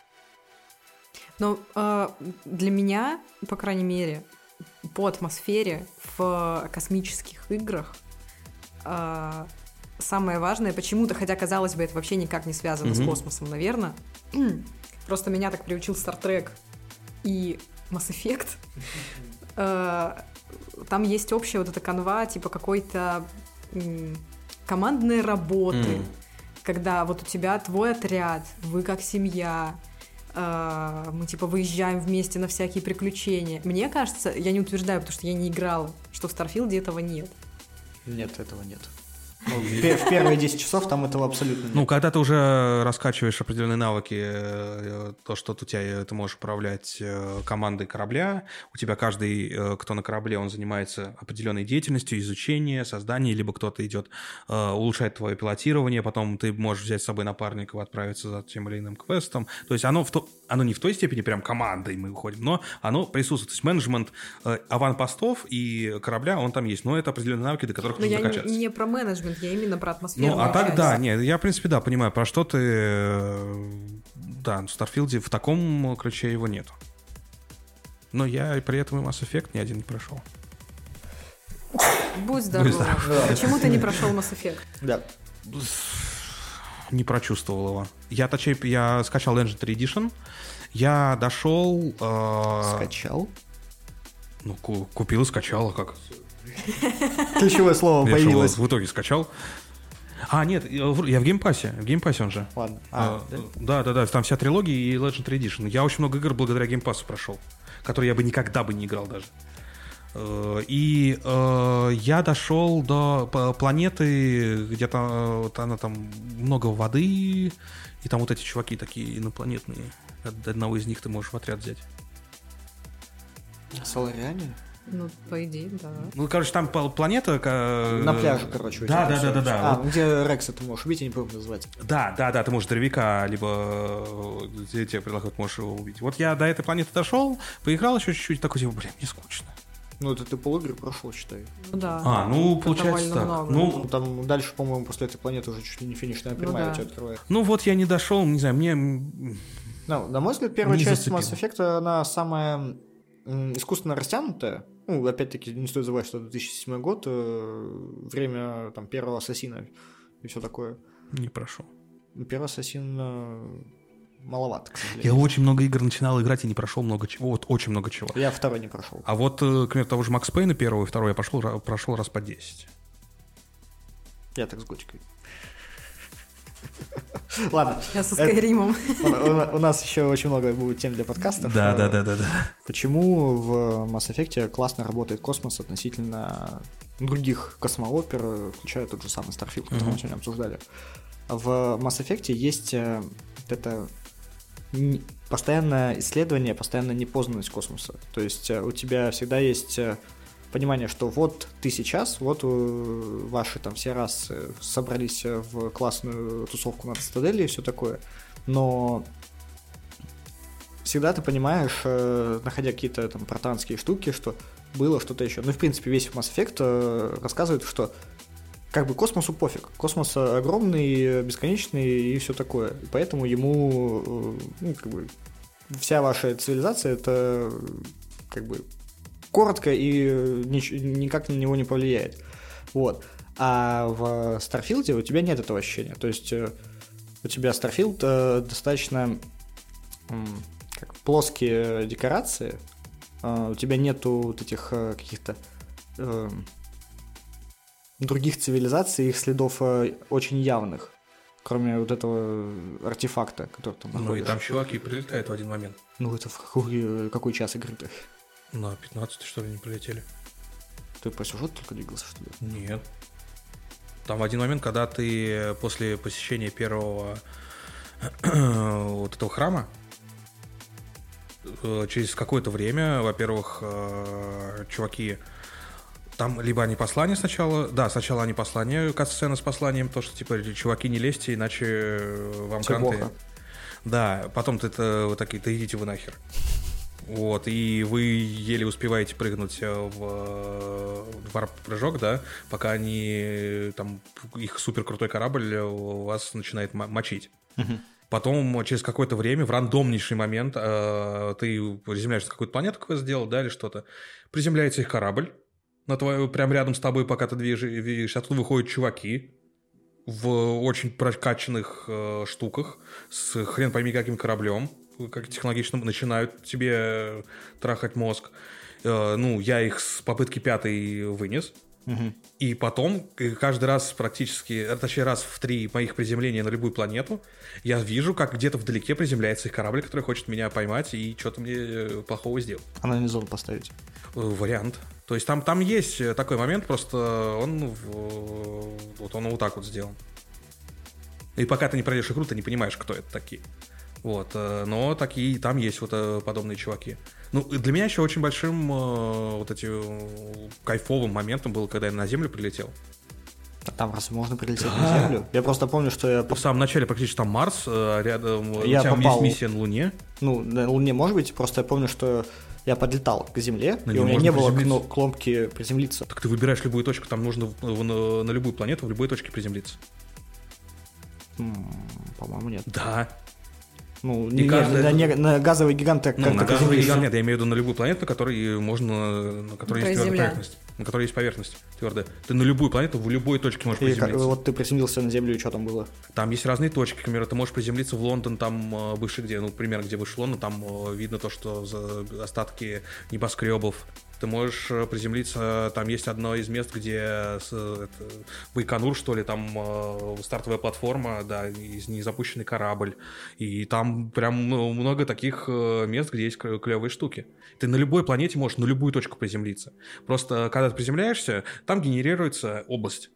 S1: Но э, для меня, по крайней мере, по атмосфере в космических играх э, самое важное почему-то, хотя казалось бы, это вообще никак не связано с
S3: Мгм.
S1: космосом, наверное. Просто меня так приучил Star Trek и Mass Effect. Э, Там есть общая вот эта канва, типа какой-то м, командной работы, когда вот у тебя твой отряд, вы как семья, мы типа выезжаем вместе на всякие приключения. Мне кажется, я не утверждаю, потому что я не играла, что в Старфилде этого нет.
S2: Нет, этого нет. В пе- в первые 10 часов там этого абсолютно нет.
S3: Ну, когда ты уже раскачиваешь определенные навыки, э, то, что у тебя э, ты можешь управлять э, командой корабля, у тебя каждый, э, кто на корабле, он занимается определенной деятельностью, изучение, создание, либо кто-то идет, э, улучшает твое пилотирование, потом ты можешь взять с собой напарника и отправиться за тем или иным квестом. То есть оно, в то, оно не в той степени прям командой мы уходим, но оно присутствует. То есть менеджмент э, аванпостов и корабля, он там есть. Но это определенные навыки, до которых
S1: Но
S3: нужно
S1: я
S3: докачаться.
S1: не, не про менеджмент, я именно про атмосферу.
S3: Ну, а так, да, нет, я, в принципе, да, понимаю, про что ты... э, Да, в Старфилде в таком ключе его нету. Но я и при этом и Mass Effect ни один не прошел.
S1: Будь здоров.
S3: здоров.
S1: Почему ты не прошел Mass Effect?
S2: Да.
S3: Не прочувствовал его. Я, точнее, я скачал Legendary Edition, я дошел... э,
S2: Скачал.
S3: Ну, ку- купил и скачал, а как?
S2: Ключевое слово
S3: Я
S2: появилось.
S3: в итоге скачал. А, нет, я в я в Game Pass'е, в Game Pass'е он же.
S2: Ладно. А,
S3: А,
S2: да?
S3: да, да, да, там вся трилогия и Legendary Edition. Я очень много игр благодаря Game Pass'у прошел, которые я бы никогда бы не играл даже. Э, И э, я дошел до планеты, где-то вот она там много воды, и там вот эти чуваки такие инопланетные. От одного из них ты можешь в отряд взять.
S2: Солариане?
S1: Ну, по идее, да.
S3: Ну, короче, там пл- планета...
S2: На пляже, короче. у
S3: Да,
S2: тебя
S3: да, да, да, да.
S2: А,
S3: Вот
S2: где Рекса ты можешь убить, я не помню назвать.
S3: Да, да, да, ты можешь дровяка, либо э, тебе тебе предлагают, можешь его убить. Вот я до этой планеты дошел, поиграл еще чуть-чуть, такой, типа, блин, мне скучно.
S2: Ну, это ты полуигры прошел, считай.
S1: Ну да.
S3: А, ну,
S1: Там
S3: получается так.
S1: много.
S3: Ну,
S2: Ну, там дальше, по-моему, после этой планеты уже чуть ли не финишная
S1: Ну
S2: прямая
S1: да.
S2: у тебя открывает.
S3: ну вот я не дошел, не знаю, мне...
S2: Ну, на мой взгляд, первая
S3: Не
S2: часть
S3: зацепило.
S2: Mass Effect, она самая искусственно растянутая. Ну, опять-таки, не стоит забывать, что 2007 год, э, время там первого Ассасина и все такое.
S3: Не прошел.
S2: Первый Ассасин э, маловато, к
S3: Я очень много игр начинал играть и не прошел много чего, вот очень много чего.
S2: Я второй не прошел.
S3: А вот, э, к примеру, того же Макс Пейна первого и второго я пошел, прошел раз по 10.
S2: Я так с Готикой. Ладно,
S1: Я со Скайримом.
S2: у у- нас еще очень много будет тем для подкастов.
S3: Да,
S2: Э,
S3: да, да, да, да.
S2: Почему в Mass Effect классно работает космос относительно других космоопер, э, включая тот же самый Starfield, который
S3: Мгм.
S2: мы сегодня обсуждали? В Mass Effect есть э, это постоянное исследование, постоянная непознанность космоса. То есть э, у тебя всегда есть э, понимание, что вот ты сейчас, вот э, ваши там все раз собрались в классную тусовку на Цитадели и все такое, но всегда ты понимаешь, находя какие-то там протанские штуки, что было что-то еще. Ну, в принципе, весь Mass Effect рассказывает, что как бы космосу пофиг. Космос огромный, бесконечный и все такое. И поэтому ему, э, ну, как бы, вся ваша цивилизация это как бы коротко и э, нич- никак на него не повлияет. Вот. А в Starfield'е у тебя нет этого ощущения. То есть э, у тебя Starfield достаточно как плоские декорации. У тебя нету вот этих каких-то других цивилизаций, их следов э, очень явных. Кроме вот этого артефакта, который там
S3: Ну и
S2: находишь.
S3: там чуваки прилетают в один момент.
S2: Ну, это в какой, какой час игры-то?
S3: На 15 что ли не прилетели?
S2: Ты по сюжету только двигался, что ли?
S3: Нет. Там в один момент, когда ты после посещения первого вот этого храма, э, через какое-то время, во-первых, э, чуваки, там либо они послание сначала, да, сначала они послание, сцена с посланием, то, что типа, чуваки, не лезьте, иначе э, вам
S2: Всё
S3: кранты.
S2: плохо.
S3: Да, потом ты это, вот такие, да идите вы нахер. Вот, и вы еле успеваете прыгнуть э, в, э, варп-прыжок, да, пока они, там, их супер крутой корабль вас начинает мочить. Потом, через какое-то время, в рандомнейший момент, э, ты приземляешься на какую-то планету, какую сделал, да, или что-то, приземляется их корабль, на твою, прям рядом с тобой, пока ты движешься, оттуда выходят чуваки в очень прокачанных э, штуках, с хрен пойми каким кораблем, как технологично начинают тебе трахать мозг. Э, ну, я их с попытки пятой вынес. И потом, каждый раз практически, э, точнее раз в три моих приземления на любую планету, я вижу, как где-то вдалеке приземляется их корабль, который хочет меня поймать и что-то мне э, плохого сделать.
S2: А зону поставить?
S3: Вариант. То есть там, там есть такой момент, просто он вот он вот так вот сделан. И пока ты не пройдешь игру, ты не понимаешь, кто это такие. Вот, э, но такие, там есть вот э, подобные чуваки. Ну, для меня еще очень большим э, вот этим кайфовым моментом было, когда я на Землю прилетел.
S2: А там раз можно прилететь да. на Землю? Я просто помню, что я...
S3: В самом начале практически там Марс, рядом я у тебя попал... есть миссия на Луне.
S2: Ну, на Луне может быть, просто я помню, что я подлетал к Земле, на и у меня не было кно- кнопки приземлиться.
S3: Так ты выбираешь любую точку, там нужно на, на любую планету в любой точке приземлиться.
S2: По-моему, нет.
S3: Да.
S2: Ну, не, каждый... на, не, на газовый гигант
S3: ну, как на газовый гигант нет, я имею в виду на любую планету, на которой можно, на которой есть поверхность. На которой есть поверхность твердая. Ты на любую планету в любой точке можешь и приземлиться.
S2: Как, вот ты приземлился на Землю, и что там было?
S3: Там есть разные точки, например, ты можешь приземлиться в Лондон, там э, выше где, ну, пример, где выше Лондон, там э, видно то, что остатки небоскребов ты можешь э, приземлиться, там есть одно из мест, где это, Байконур, что ли, там э, стартовая платформа, да, из незапущенный корабль, и там прям ну, много таких мест, где есть клевые штуки. Ты на любой планете можешь на любую точку приземлиться. Просто когда ты приземляешься, там генерируется область.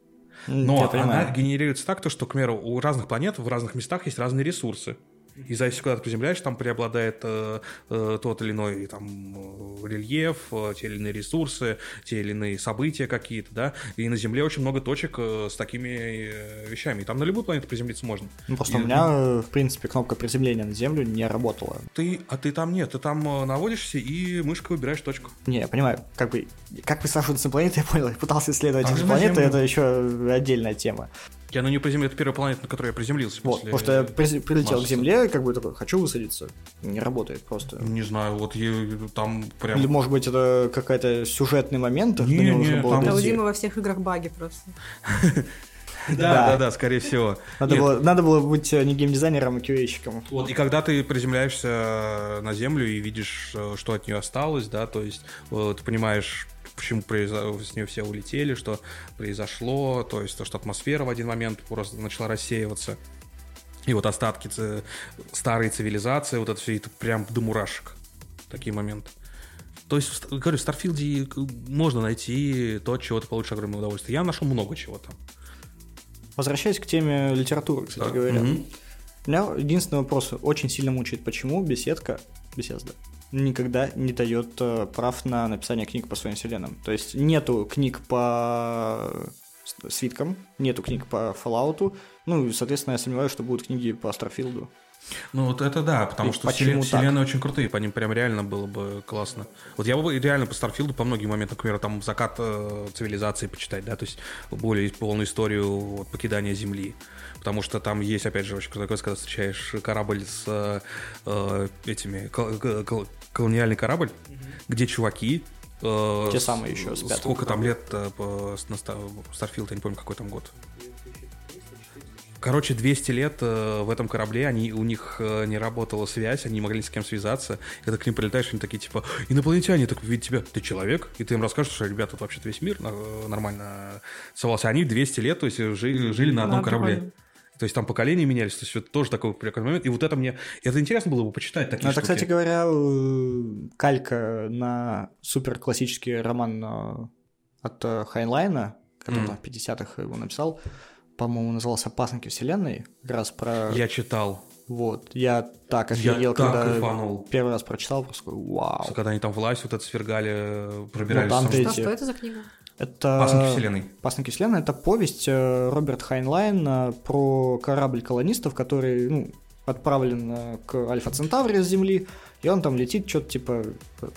S3: Но она генерируется так, то, что, к примеру, у разных планет в разных местах есть разные ресурсы. И зависит, куда ты приземляешь, там преобладает э, э, тот или иной там, э, рельеф, э, те или иные ресурсы, те или иные события какие-то, да. И на Земле очень много точек э, с такими э, вещами. И там на любую планету приземлиться можно.
S2: Ну, просто
S3: и,
S2: у меня, в принципе, кнопка приземления на Землю не работала.
S3: Ты, а ты там нет, ты там э, наводишься и мышкой выбираешь точку.
S2: Не, я понимаю, как бы, как высаживаться на планету, я понял, я пытался исследовать а планеты, это еще отдельная тема.
S3: Я на нее приземлился, это первая планета, на которой я приземлился.
S2: Вот, потому что я при, прилетел Марса. к Земле, как бы такой, хочу высадиться. Не работает просто.
S3: Не знаю, вот я, там прям...
S2: Или, может быть, это какой-то сюжетный момент?
S3: Не, не, не
S1: там... Да, у Димы во всех играх баги просто.
S3: Да, да, да, скорее всего.
S2: Надо, было, надо было быть э, не геймдизайнером, а QA-щиком.
S3: Вот, и когда ты приземляешься на землю и видишь, э, что от нее осталось, да, то есть ты понимаешь, почему произошло, с нее все улетели, что произошло, то есть то, что атмосфера в один момент просто начала рассеиваться. И вот остатки старой цивилизации, вот это все, это прям до мурашек. Такие моменты. То есть, говорю, в Старфилде можно найти то, чего ты получишь огромное удовольствие. Я нашел много чего там.
S2: Возвращаясь к теме литературы, кстати да. говоря. Угу. У меня единственный вопрос очень сильно мучает, почему беседка, беседа, никогда не дает э, прав на написание книг по своим вселенным. То есть нету книг по свиткам, нету книг по Fallout, ну, и, соответственно, я сомневаюсь, что будут книги по Старфилду.
S3: Ну, вот это да, потому и что вселен... вселенные очень крутые, по ним прям реально было бы классно. Вот я бы реально по Старфилду по многим моментам, например, там закат э, цивилизации почитать, да, то есть более полную историю вот, покидания Земли потому что там есть, опять же, очень крутой когда встречаешь корабль с э, этими, кол- кол- колониальный корабль, угу. где чуваки
S2: э, Те самые еще
S3: спят. Сколько там лет э, по, на Starfield, я не помню, какой там год. Короче, 200 лет э, в этом корабле, они, у них э, не работала связь, они не могли с кем связаться. И когда к ним прилетаешь, они такие, типа, инопланетяне, так видят тебя, ты человек? И ты им расскажешь, что, ребята, тут вообще-то весь мир э, нормально целовался. Они 200 лет, то есть жили, жили на одном корабле. То есть там поколения менялись, то есть это тоже такой прикольный момент. И вот это мне, это интересно было бы почитать такие
S2: ну,
S3: Это,
S2: кстати говоря, э, калька на супер классический роман э, от э, Хайнлайна, который mm. в 50-х его написал, по-моему, назывался «Пасынки вселенной», как раз про...
S3: Я читал.
S2: Вот, я так офигел, я когда так кайфанул. первый раз прочитал, просто вау.
S3: Когда они там власть вот это свергали, пробирались.
S1: Ну, там что, что это за книга?
S2: Это...
S3: Пасынки вселенной.
S2: Пасынки вселенной — это повесть э, Роберт Хайнлайн э, про корабль колонистов, который ну, отправлен э, к Альфа Центавре с Земли, И он там летит что-то типа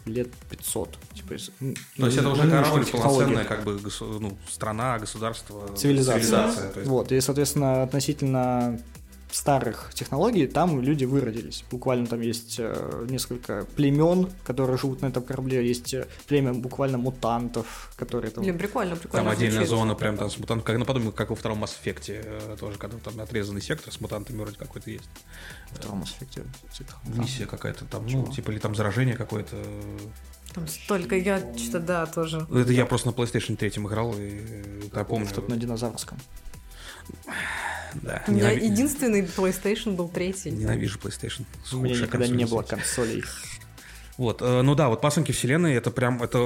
S2: лет 500. Типа,
S3: то есть это уже корабль полноценная как бы ну, страна, государство,
S2: цивилизация. цивилизация есть... Вот, и, соответственно, относительно старых технологий, там люди выродились. Буквально там есть э, несколько племен, которые живут на этом корабле, есть э, племя буквально мутантов, которые там...
S1: Блин, прикольно, прикольно.
S3: Там отдельная зона прям там с мутантами, как наподобие, как во втором Mass Effect э, тоже, когда там отрезанный сектор с мутантами вроде какой-то есть.
S2: Во втором Mass Effect?
S3: Миссия какая-то там, Чего? ну, типа, или там заражение какое-то.
S1: Там столько, я что-то, да, тоже.
S3: Это я просто на PlayStation 3 играл, и я помню.
S2: Что-то на динозаврском.
S3: Да,
S1: У меня единственный PlayStation был третий.
S3: Ненавижу PlayStation.
S2: У меня никогда не было консолей.
S3: Вот, э, ну да, вот пасынки вселенной это прям это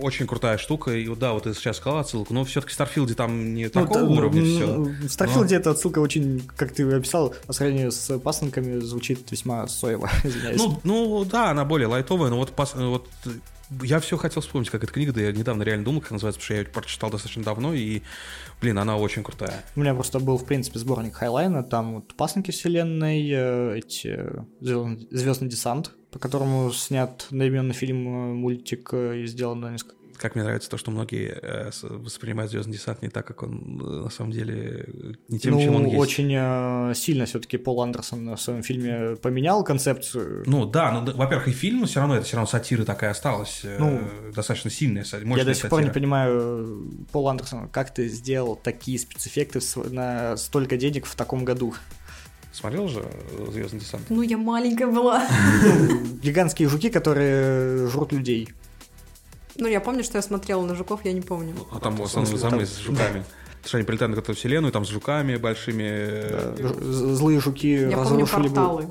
S3: очень крутая штука. И да, вот ты сейчас сказал отсылку, но все-таки в Starfield'е там не ну, такого да, уровня ну, все.
S2: В Starfield'е но... эта отсылка очень, как ты описал, по сравнению с пасынками звучит весьма соево, извиняюсь.
S3: Ну, ну да, она более лайтовая, но вот, пас, вот я все хотел вспомнить, как эта книга, да я недавно реально думал, как называется, потому что я ее прочитал достаточно давно, и Блин, она очень крутая.
S2: У меня просто был, в принципе, сборник Хайнлайна, там вот пасынки вселенной, э, эти звездный десант, по которому снят одноименный фильм, э, мультик э, и сделано несколько
S3: как мне нравится то, что многие э, воспринимают Звездный десант не так, как он э, на самом деле не тем,
S2: ну,
S3: чем он есть.
S2: очень э, сильно все-таки Пол Андерсон в своем фильме поменял концепцию.
S3: Ну да, ну во-первых, и фильм все равно это все равно сатира такая осталась, ну, достаточно сильная,
S2: мощная Я до сих сатира. пор не понимаю, Пол Андерсон, как ты сделал такие спецэффекты на столько денег в таком году?
S3: Смотрел же Звездный десант?
S1: Ну, я маленькая была.
S2: Гигантские жуки, которые жрут людей.
S1: Ну, я помню, что я смотрела на жуков, я не помню.
S3: А там в основном самые с жуками. Что они прилетают на какую-то вселенную, там с жуками большими.
S2: Да, злые жуки
S1: я разрушили... помню порталы.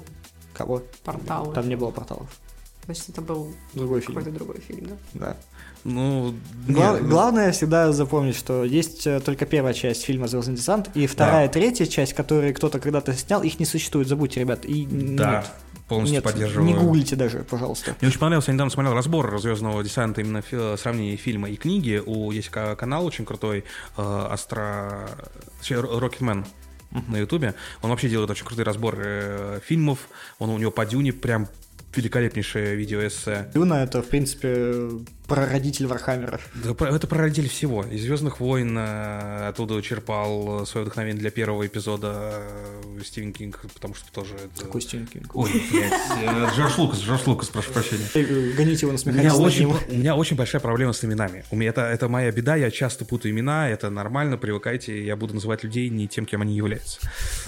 S2: Кого?
S1: Порталы.
S2: Там не было порталов.
S1: Значит, это был
S2: другой
S1: фильм. какой-то другой фильм, да?
S2: Да.
S3: Ну,
S2: Гла- нет, главное всегда запомнить, что есть э, только первая часть фильма Звездный десант, и вторая, да. третья часть, которые кто-то когда-то снял, их не существует, забудьте, ребят. И
S3: да. Нет полностью
S2: Нет,
S3: поддерживаю.
S2: не гуглите даже, пожалуйста.
S3: Мне очень понравился, я недавно смотрел разбор Звездного десанта именно в сравнении фильма и книги. У есть канал очень крутой, э, Астра... Рокетмен на Ютубе. Он вообще делает очень крутые разборы э, фильмов. Он у него по Дюне прям великолепнейшее видеоэссе.
S2: Дюна — это, в принципе, прародитель Warhammer'а.
S3: Это прародитель всего. Из Звездных войн э, оттуда черпал свое вдохновение для первого эпизода э, Стивен Кинг, потому что тоже... Это...
S2: Какой Стивен Кинг?
S3: Ой, блядь, э, Джордж Лукас, Джордж Лукас, прошу прощения.
S2: Гоните его на
S3: у меня, очень, у меня очень большая проблема с именами. У меня это, это моя беда, я часто путаю имена, это нормально, привыкайте, я буду называть людей не тем, кем они являются.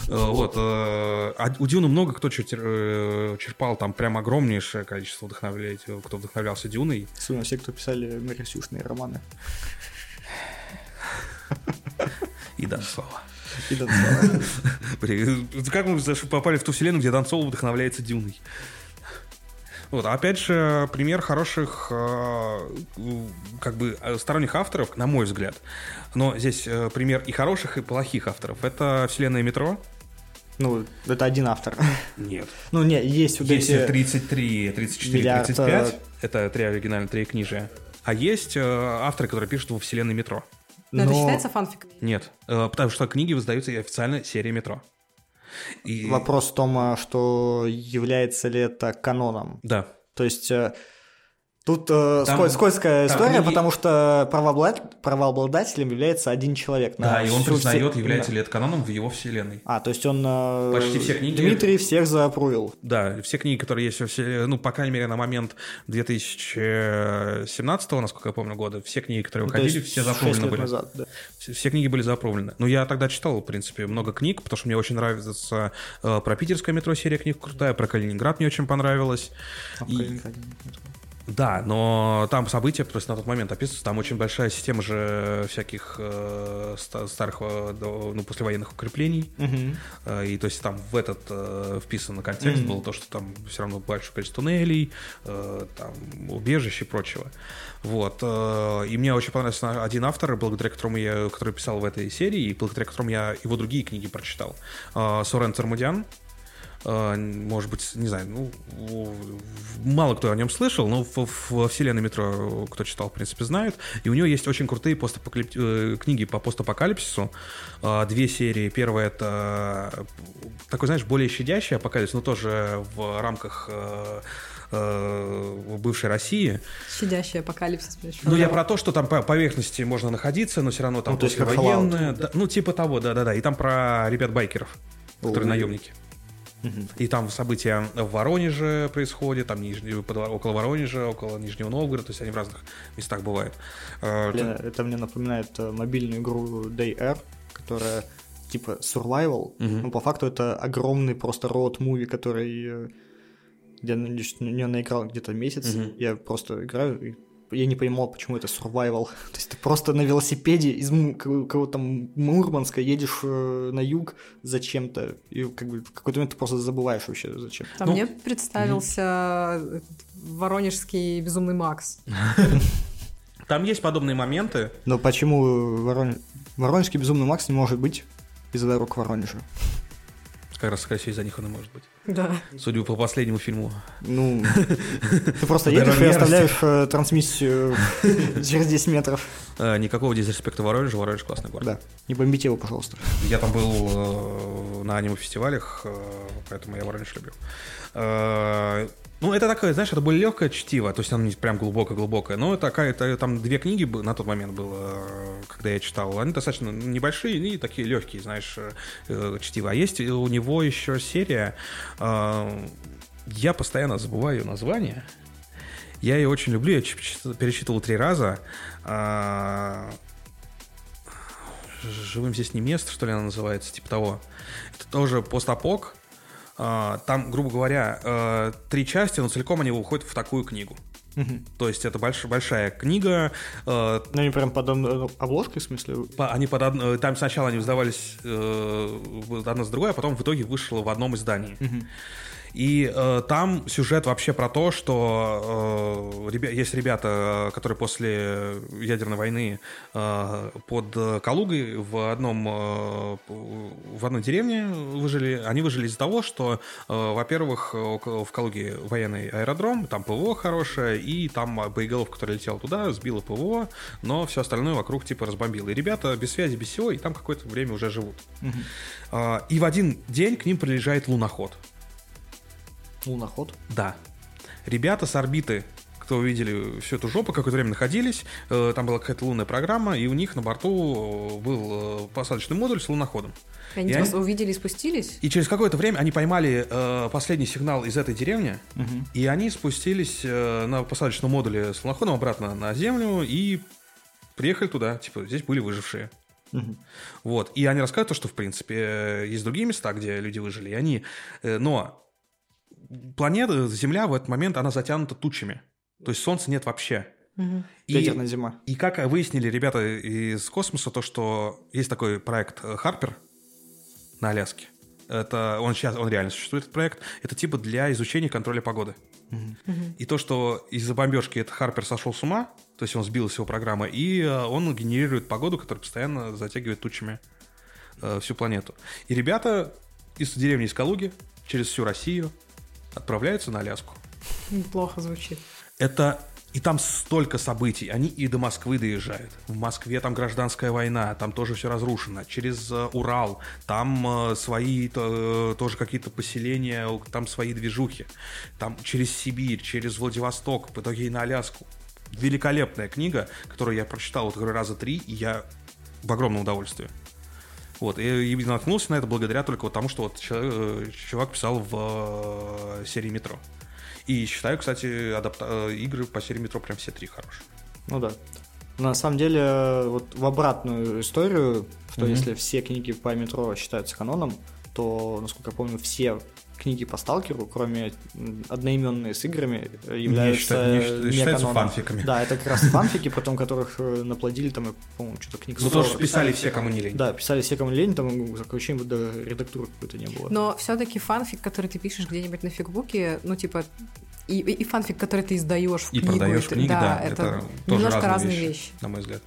S3: Вот. А у Дюна много кто черпал там прям огромнейшее количество вдохновляет, кто вдохновлялся Дюной.
S2: Особенно все, кто писали Марисюшные романы.
S3: И Донцова.
S2: И Донцова.
S3: Как мы попали в ту вселенную, где Донцова вдохновляется Дюной? Вот, опять же, пример хороших, э, как бы, сторонних авторов, на мой взгляд. Но здесь э, пример и хороших, и плохих авторов. Это вселенная метро,
S2: ну, это один автор.
S3: Нет.
S2: Ну, нет, есть
S3: вот есть эти... 33, 34, миллиард... 35. Это три оригинальные, три книжия. А есть э, авторы, которые пишут во вселенной метро.
S1: Но, Но это считается фанфик?
S3: Нет, э, потому что книги выздаются официально серия метро.
S2: И... Вопрос в том, а, что является ли это каноном.
S3: Да.
S2: То есть э, Тут э, там, скользкая там история, книги... потому что правообладатель, правообладателем является один человек.
S3: Да, и он признает, все... является да. ли это каноном в его вселенной.
S2: А, то есть он... Э,
S3: Почти все книги...
S2: Дмитрий всех заапрувил.
S3: Да, все книги, которые есть во вселенной, ну, по крайней мере, на момент 2017, насколько я помню, года, все книги, которые ну, выходили, все заапрувлены были.
S2: Назад, да.
S3: все, все книги были заапрувлены. Ну, я тогда читал, в принципе, много книг, потому что мне очень нравится э, про питерское метро серия книг крутая, про Калининград мне очень понравилась. А и... Да, но там события просто на тот момент описываются, там очень большая система же всяких э, старых, э, ну, послевоенных укреплений, э, и то есть там в этот э, вписан контекст uh-huh. был то, что там все равно большое количество туннелей, э, там убежищ и прочего. Вот. Э, и мне очень понравился один автор, благодаря которому я, который писал в этой серии, и благодаря которому я его другие книги прочитал. Э, Сорен Цермудян, может быть, не знаю, ну, мало кто о нем слышал, но во вселенной метро кто читал, в принципе, знает. И у него есть очень крутые постапокалип... Э, книги по постапокалипсису. А, две серии. Первая это такой, знаешь, более щадящий апокалипсис, но тоже в рамках э, э, бывшей России.
S1: Щадящий апокалипсис.
S3: Ну, я про то, что там по поверхности можно находиться, но все равно там
S2: Ну, то есть как
S3: послевоенное. Да, ну, типа того, да-да-да. И там про ребят-байкеров, которые наемники. И там события в Воронеже происходят, там нижний, под- около Воронежа, около Нижнего Новгорода, то есть они в разных местах бывают. Э,
S2: Блин, это мне напоминает э, мобильную игру Day Air, которая типа survival.
S3: Мгм.
S2: Ну, по факту это огромный просто роуд муви, который э, я на нее наиграл где-то месяц.
S3: Мгм.
S2: Я просто играю, и я не понимал, почему это survival. То есть ты просто на велосипеде из какого-то Мурманска едешь э, на юг зачем-то, и как бы в какой-то момент ты просто забываешь вообще зачем.
S1: А
S3: Ну,
S1: мне представился этот воронежский безумный Макс.
S3: Там есть подобные моменты.
S2: Но почему Ворон- Воронежский безумный Макс не может быть из дорог Воронежа?
S3: Как раз, скорее всего, из-за них он и может быть.
S1: Да.
S3: Судя по последнему фильму.
S2: Ну, ты просто едешь и оставляешь э, трансмиссию через 10 метров.
S3: Э, никакого дизреспекта Воронежа. Воронеж классный город.
S2: Да, не бомбите его, пожалуйста.
S3: Я там был э, на аниме-фестивалях, поэтому я Воронеж люблю. Э, ну, это такое, знаешь, это было легкое чтиво, то есть оно не прям глубокое-глубокое, но такая, это, там две книги на тот момент было, э, когда я читал, они достаточно небольшие и такие легкие, знаешь, э, чтиво. А есть у него еще серия, я постоянно забываю название, я ее очень люблю, я перечитывал три раза. Живым здесь не место, что ли, она называется, типа того. Это тоже постапок. А, Там, грубо говоря, э, три части, но целиком они выходят в такую книгу. То есть это больш- большая книга. э,
S2: Ну, они прям под об- обложкой, в смысле?
S3: по- Они под одно- там сначала они издавались э, одна с другой, а потом в итоге вышло в одном издании. И э, там сюжет вообще про то, что э, ребя- есть ребята, э, которые после ядерной войны э, под э, Калугой в одном э, в одной деревне выжили. Они выжили из-за того, что, э, во-первых, в Калуге военный аэродром, там ПВО хорошее, и там боеголовка, которая летела туда, сбила ПВО, но все остальное вокруг типа разбомбило. И ребята без связи, без всего, и там какое-то время уже живут. А, И в один день к ним приезжает луноход.
S2: Луноход.
S3: Да. Ребята с орбиты, кто увидели всю эту жопу, какое-то время находились, э, там была какая-то лунная программа, и у них на борту э, был э, посадочный модуль с луноходом.
S1: Они
S3: И
S1: тебя
S3: они-
S1: увидели и спустились?
S3: И через какое-то время они поймали э, последний сигнал из этой деревни, и они спустились э, на посадочном модуле с луноходом обратно на Землю и приехали туда. Типа, здесь были выжившие. Вот. И они рассказывают то, что, в принципе, есть другие места, где люди выжили. И они... э, Но планета, Земля в этот момент, она затянута тучами. То есть Солнца нет вообще. И,
S2: Ядерная зима.
S3: и как выяснили ребята из космоса, то, что есть такой проект э, Харпер на Аляске. Это он сейчас, он реально существует, этот проект. Это типа для изучения и контроля погоды. И то, что из-за бомбежки этот Харпер сошел с ума, то есть он сбил с его программы, и э, он генерирует погоду, которая постоянно затягивает тучами э, всю планету. И ребята из деревни из Калуги через всю Россию отправляются на Аляску.
S1: Неплохо звучит.
S3: Это и там столько событий. Они и до Москвы доезжают. В Москве там гражданская война, там тоже все разрушено. Через э, Урал, там э, свои э, тоже какие-то поселения, там свои движухи. Там через Сибирь, через Владивосток, в итоге и на Аляску. Великолепная книга, которую я прочитал вот говорю, раза три, и я в огромном удовольствии. Вот, и, и наткнулся на это благодаря только вот тому, что вот чел- э, чувак писал в э, серии «Метро». И считаю, кстати, адапта- э, игры по серии «Метро» прям все три хорошие.
S2: Ну да. На самом деле, вот в обратную историю, что
S3: Мгм.
S2: если все книги по метро считаются каноном, то, насколько я помню, все книги по сталкеру, кроме одноименные с играми, э, являются
S3: считаю- не
S2: не
S3: считаются фанфиками.
S2: Да, это как раз фанфики, потом которых э, наплодили там, по-моему, что-то книг
S3: Ну,
S2: 40.
S3: тоже писали все, кому не лень.
S2: Да, писали все, кому лень, там за ощущение, будто редактуры какой-то не было.
S1: Но все-таки фанфик, который ты пишешь где-нибудь на фигбуке, ну, типа, и, и, и фанфик, который ты издаешь в
S3: И
S1: книгу.
S3: продаешь
S1: это-
S3: книги, да,
S1: это,
S3: это, тоже
S1: немножко разные
S3: вещи,
S1: вещи.
S3: на мой взгляд.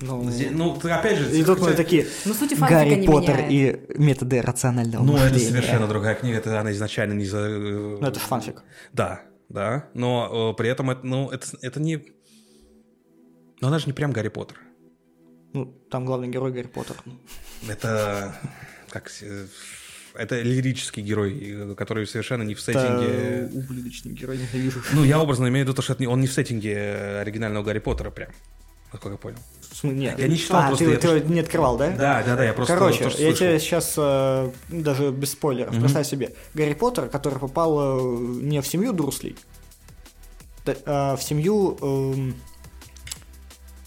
S2: Ну,
S3: Ну, опять же...
S2: и тут мы такие,
S1: суть фанфика
S2: Гарри
S1: не
S2: Поттер
S1: меняет.
S2: и методы рационального
S3: Ну, это
S2: мышления.
S3: совершенно другая книга, это она изначально не за...
S2: Ну, это ж фанфик.
S3: Да, да, но э, при этом это, ну, это, это не... Но она же не прям Гарри Поттер.
S2: Ну, там главный герой Гарри Поттер.
S3: Это как... э, Это лирический герой, э, который совершенно не в
S2: Это
S3: сеттинге...
S2: ублюдочный герой, ненавижу.
S3: Ну, я образно имею в виду то, что это не- он не в сеттинге э, оригинального Гарри Поттера прям. Насколько я понял.
S2: Нет.
S3: Я не читал,
S2: а,
S3: просто
S2: ты,
S3: я-
S2: ты не открывал, да?
S3: Да, да, да, я просто
S2: Короче,
S3: то, что
S2: я
S3: слышал.
S2: тебе сейчас, э, даже без спойлеров,
S3: Мгм.
S2: представь себе, Гарри Поттер, который попал э, не в семью Дурслей, да, а в семью эм,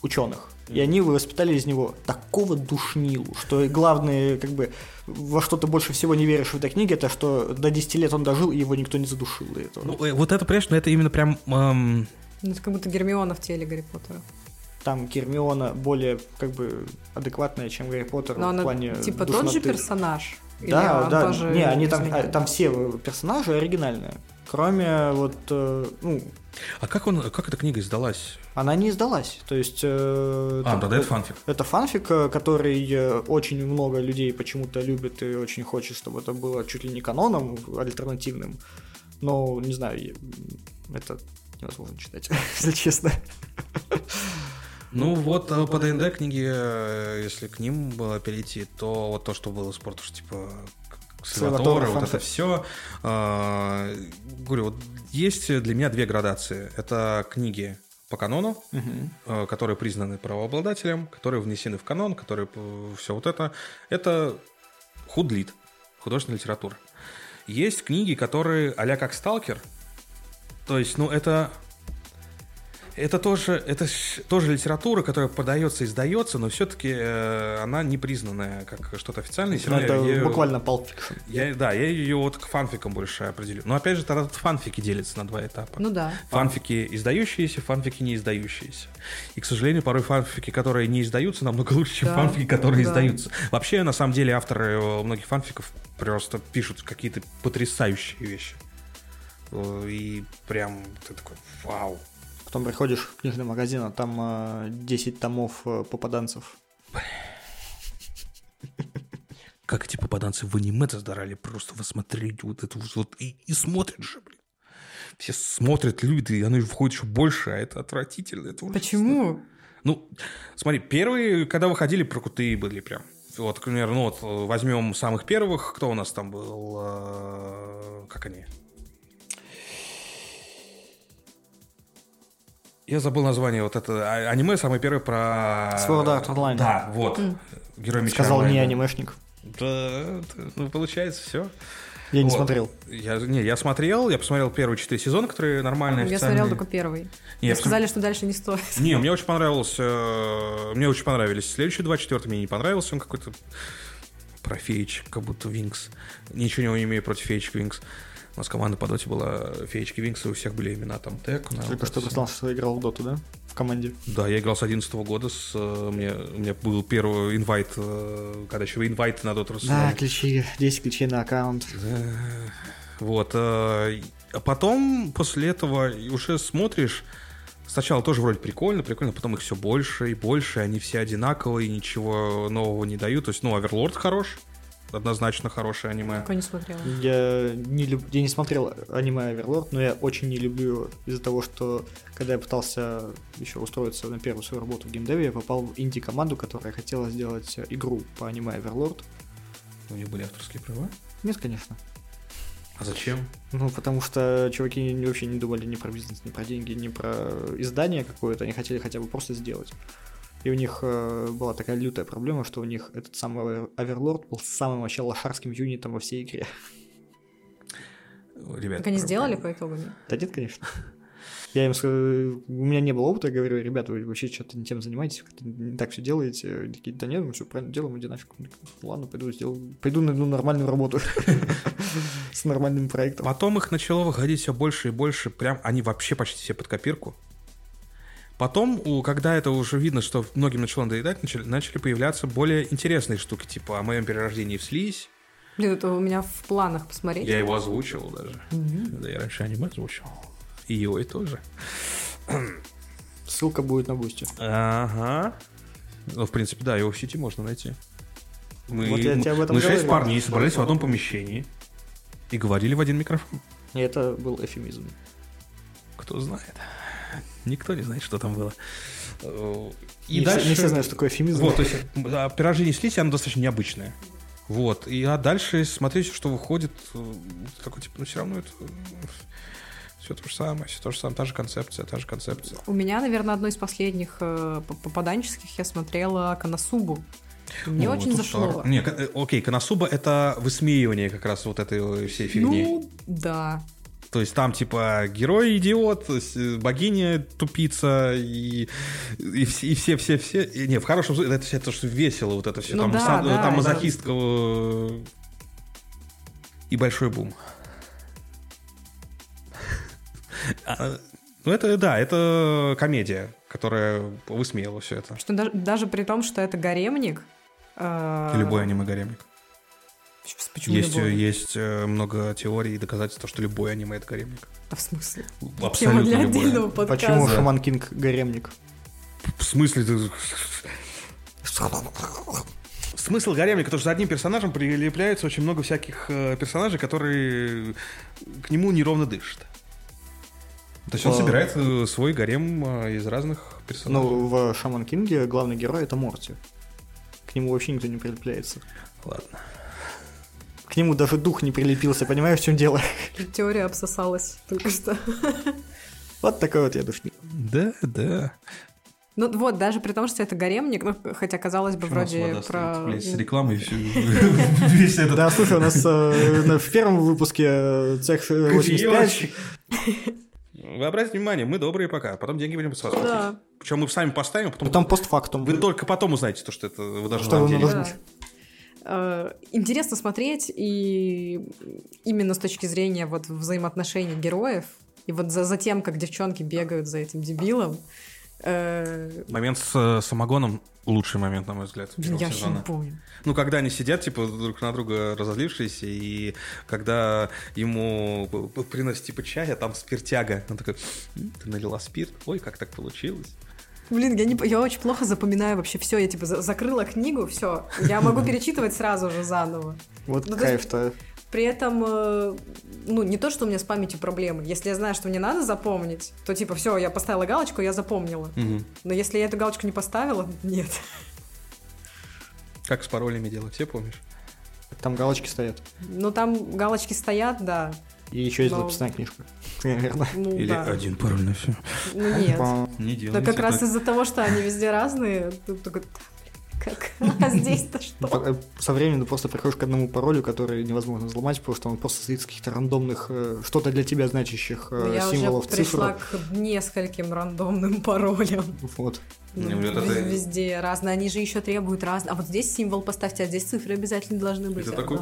S2: ученых. И они воспитали из него такого душнилу, что главное, как бы, во что ты больше всего не веришь в этой книге, это что до 10 лет он дожил, и его никто не задушил до этого.
S3: Ну, э, вот это, понимаешь, ну, это именно прям... эм,
S1: Ну, это как будто Гермиона в теле Гарри Поттера.
S2: Там Гермиона более, как бы, адекватная, чем Гарри Поттер
S1: Но
S2: в
S1: она
S2: плане
S1: типа тот же
S2: душноты.
S1: персонаж? Или
S2: Да,
S1: он
S2: да.
S1: тоже
S2: не, они там, а, там все персонажи оригинальные. Кроме вот, э, ну,
S3: А как, он, как эта книга издалась?
S2: она не издалась. То есть... э,
S3: А,
S2: там-
S3: тогда это фанфик.
S2: Это фанфик, э, который э, очень много людей почему-то любит и очень хочет, чтобы это было чуть ли не каноном альтернативным. Но, не знаю, это невозможно читать, если честно.
S3: Ну вот э, по ДНД книги, э, если к ним было перейти, то вот то, что было спорт, что типа
S2: Сальваторе,
S3: вот это все. Говорю, вот есть для меня две градации. Это книги по канону, э, которые признаны правообладателем, которые внесены в канон, которые все вот это. Это худлит, художественная литература. Есть книги, которые а как Сталкер. То есть, ну, это это тоже, это тоже литература, которая продается и издается, но все-таки она не признанная как что-то официальное.
S2: Ну,
S3: равно
S2: это
S3: я
S2: буквально Fiction.
S3: я, да, я ее вот к фанфикам больше определю. Но опять же, тогда фанфики делятся на два этапа.
S1: Ну да.
S3: Фанфики издающиеся, фанфики не издающиеся. И, к сожалению, порой фанфики, которые не издаются, намного лучше, чем
S1: Да,
S3: фанфики, которые
S1: да.
S3: издаются. Вообще, на самом деле, авторы э, многих фанфиков просто пишут какие-то потрясающие вещи. Э, И прям ты такой, вау.
S2: Потом приходишь в книжный магазин, а там э, 10 томов э, попаданцев.
S3: Как эти попаданцы в аниме сдарали, просто вы смотрите вот это вот, и, и смотрят же, блин. Все смотрят, любят, и оно входит еще больше, а это отвратительно. Это ужасно.
S1: Почему?
S3: Ну, смотри, первые, когда выходили, про крутые были прям. Вот, к примеру, ну вот возьмем самых первых, кто у нас там был, э, как они? Я забыл название, вот это а- аниме самое первое про...
S2: Sword Art Online.
S3: Да, вот. Герой меча
S2: Сказал не анимешник.
S3: Да, ну, получается, все.
S2: Я не
S3: Вот.
S2: смотрел.
S3: Я, не, я смотрел, я посмотрел первые четыре сезона, которые нормальные,
S1: Я
S3: официальные.
S1: смотрела только первый.
S3: Не,
S1: Мне сказали, что дальше не стоит.
S3: Не, мне очень понравилось. э, Мне очень понравились. Следующие два, четвертый мне не понравился. Он какой-то про феечек, как будто Винкс. Ничего не имею против феечек Винкс. У нас команда по доте была феечки Винкс, и у всех были имена там Тек.
S2: Только что признал, что играл в доту, да? В команде.
S3: Да, я играл с 11 года. С, э, мне, у меня был первый инвайт, э, когда еще инвайт на доту
S2: Да, ключи, 10 ключей на аккаунт.
S3: Вот. э, А потом, после этого, уже смотришь, сначала тоже вроде прикольно, прикольно, потом их все больше и больше, они все одинаковые, ничего нового не дают. То есть, ну, Оверлорд хорош, однозначно хорошее аниме.
S1: Такое не смотрела.
S2: Я не, люб... я не смотрел аниме Оверлорд, но я очень не люблю из-за того, что когда я пытался еще устроиться на первую свою работу в геймдеве, я попал в инди-команду, которая хотела сделать игру по аниме Оверлорд.
S3: У них были авторские права.
S2: Нет, конечно.
S3: А зачем?
S2: Ну, потому что чуваки не- вообще не думали ни про бизнес, ни про деньги, ни про издание какое-то. Они хотели хотя бы просто сделать. И у них э, была такая лютая проблема, что у них этот самый Оверлорд был самым вообще лошарским юнитом во всей игре.
S3: Ребят,
S1: Так они сделали по итогу? нет?
S2: Да нет, конечно. Я им сказал, у меня не было опыта, я говорю, ребята, вы вообще что-то не тем занимаетесь, как-то не так все делаете. Они такие, да нет, мы все правильно делаем, иди нафиг. Ладно, пойду сделаю, пойду найду нормальную работу с нормальным проектом.
S3: Потом их начало выходить все больше и больше, прям они вообще почти все под копирку. Потом, когда это уже видно, что многим начало надоедать, начали, начали появляться более интересные штуки, типа о моем перерождении в слизь.
S1: Блин, это у меня в планах посмотреть.
S3: Я его озвучивал даже. Да, я раньше аниме озвучивал. И его и тоже.
S2: Ссылка будет на бусте.
S3: Ага. Ну, в принципе, да, его в сети можно найти. Мы,
S2: Вот я тебе об этом
S3: мы шесть парней собрались в одном помещении и говорили в один микрофон.
S2: И это был эфемизм.
S3: Кто знает. Никто не знает, что там было. Э, И
S2: не,
S3: дальше...
S2: все, не все знают, что такое эфемизм.
S3: Вот, то есть, пирожение слизь, оно достаточно необычное. Вот. И а дальше смотреть, что выходит, э, такой типа, ну все равно это все то же самое, все то же самое, та же концепция, та же концепция.
S1: У меня, наверное, одно из последних э, попаданческих я смотрела Канасубу. Мне
S3: Ну,
S1: очень зашло.
S3: Не, э, окей, Коносуба это высмеивание как раз вот этой всей фигни.
S1: Ну, да.
S3: То есть там типа герой идиот, э, богиня тупица и, и, все, все, все, и не, в хорошем это все то, что весело, вот это все.
S1: Ну
S3: там
S1: да,
S3: сам-
S1: да,
S3: там мазохистка э, и большой бум. А, Ну это, да, это комедия, которая высмеяла все это.
S1: Что даже, даже при том, что это гаремник. э,
S3: Любой аниме-гаремник.
S1: Почему
S3: Есть,
S1: любой?
S3: есть э, много теорий и доказательств, что любой аниме это гаремник.
S1: Да, в смысле? Тема
S3: Абсолютно
S1: для
S3: любой.
S1: отдельного подкаста.
S2: Почему
S3: Да.
S2: Шаман Кинг гаремник?
S3: В смысле ты... Смысл гаремника, потому что за одним персонажем прилепляется очень много всяких э, персонажей, которые к нему неровно дышат. То есть он
S2: А.
S3: собирает э, свой гарем э, из разных персонажей.
S2: Ну, в Шаман Кинге главный герой это Морти. К нему вообще никто не прилепляется.
S3: Ладно.
S2: К нему даже дух не прилепился, понимаешь, в чем дело?
S1: Теория обсосалась только что.
S2: Вот такой вот я душник.
S3: Да, да.
S1: Ну вот, даже при том, что это гаремник, ну, хотя, казалось бы, вроде про...
S3: с рекламой весь этот
S2: Да, слушай, у нас э, на- в первом выпуске э, цех э, 85
S3: Вы обратите внимание, мы добрые пока, потом деньги будем с вас платить.
S1: Да.
S3: Причем мы сами поставим, а потом,
S2: потом постфактум.
S3: вы только потом узнаете, то, что это вы даже
S2: Что вы
S1: Интересно смотреть, и именно с точки зрения вот взаимоотношений героев, и вот за, за тем, как девчонки бегают за этим дебилом. Э,
S3: Момент с э, самогоном лучший момент, на мой взгляд, первого
S1: я
S3: сезона.
S1: не помню.
S3: Ну, когда они сидят, типа, друг на друга разозлившиеся, и когда ему п- п- приносят, типа, чай, а там спиртяга. Он такой, «М, ты налила спирт? Ой, как так получилось?
S1: Блин, я, не, я очень плохо запоминаю вообще все. Я типа за- закрыла книгу, все. Я могу перечитывать сразу же заново.
S2: Вот
S1: Ну,
S2: кайф-то.
S1: При этом, э, ну, не то, что у меня с памятью проблемы. Если я знаю, что мне надо запомнить, то типа, все, я поставила галочку, я запомнила.
S3: Мгм.
S1: Но если я эту галочку не поставила, нет.
S3: Как с паролями делать, все помнишь?
S2: Там галочки стоят.
S1: Ну, там галочки стоят, да.
S2: И еще есть
S1: Но-
S2: записная книжка.
S1: Ну,
S3: Или
S1: да.
S3: один пароль на все.
S1: Ну, нет.
S3: Не
S1: Да
S3: делайте
S1: как раз
S3: так.
S1: из-за того, что они везде разные, ты «Да, блин, как? А здесь-то что?
S2: э, Со временем ты просто приходишь к одному паролю, который невозможно взломать, потому что он просто состоит из каких-то рандомных, э, что-то для тебя значащих э,
S1: Ну, Я уже
S2: символов,
S1: пришла
S2: цифр.
S1: к нескольким рандомным паролям.
S2: Вот.
S1: Ну,
S3: это-
S1: Везде разные. Они же еще требуют разные. А вот здесь символ поставьте, а здесь цифры обязательно должны быть.
S3: Это такой,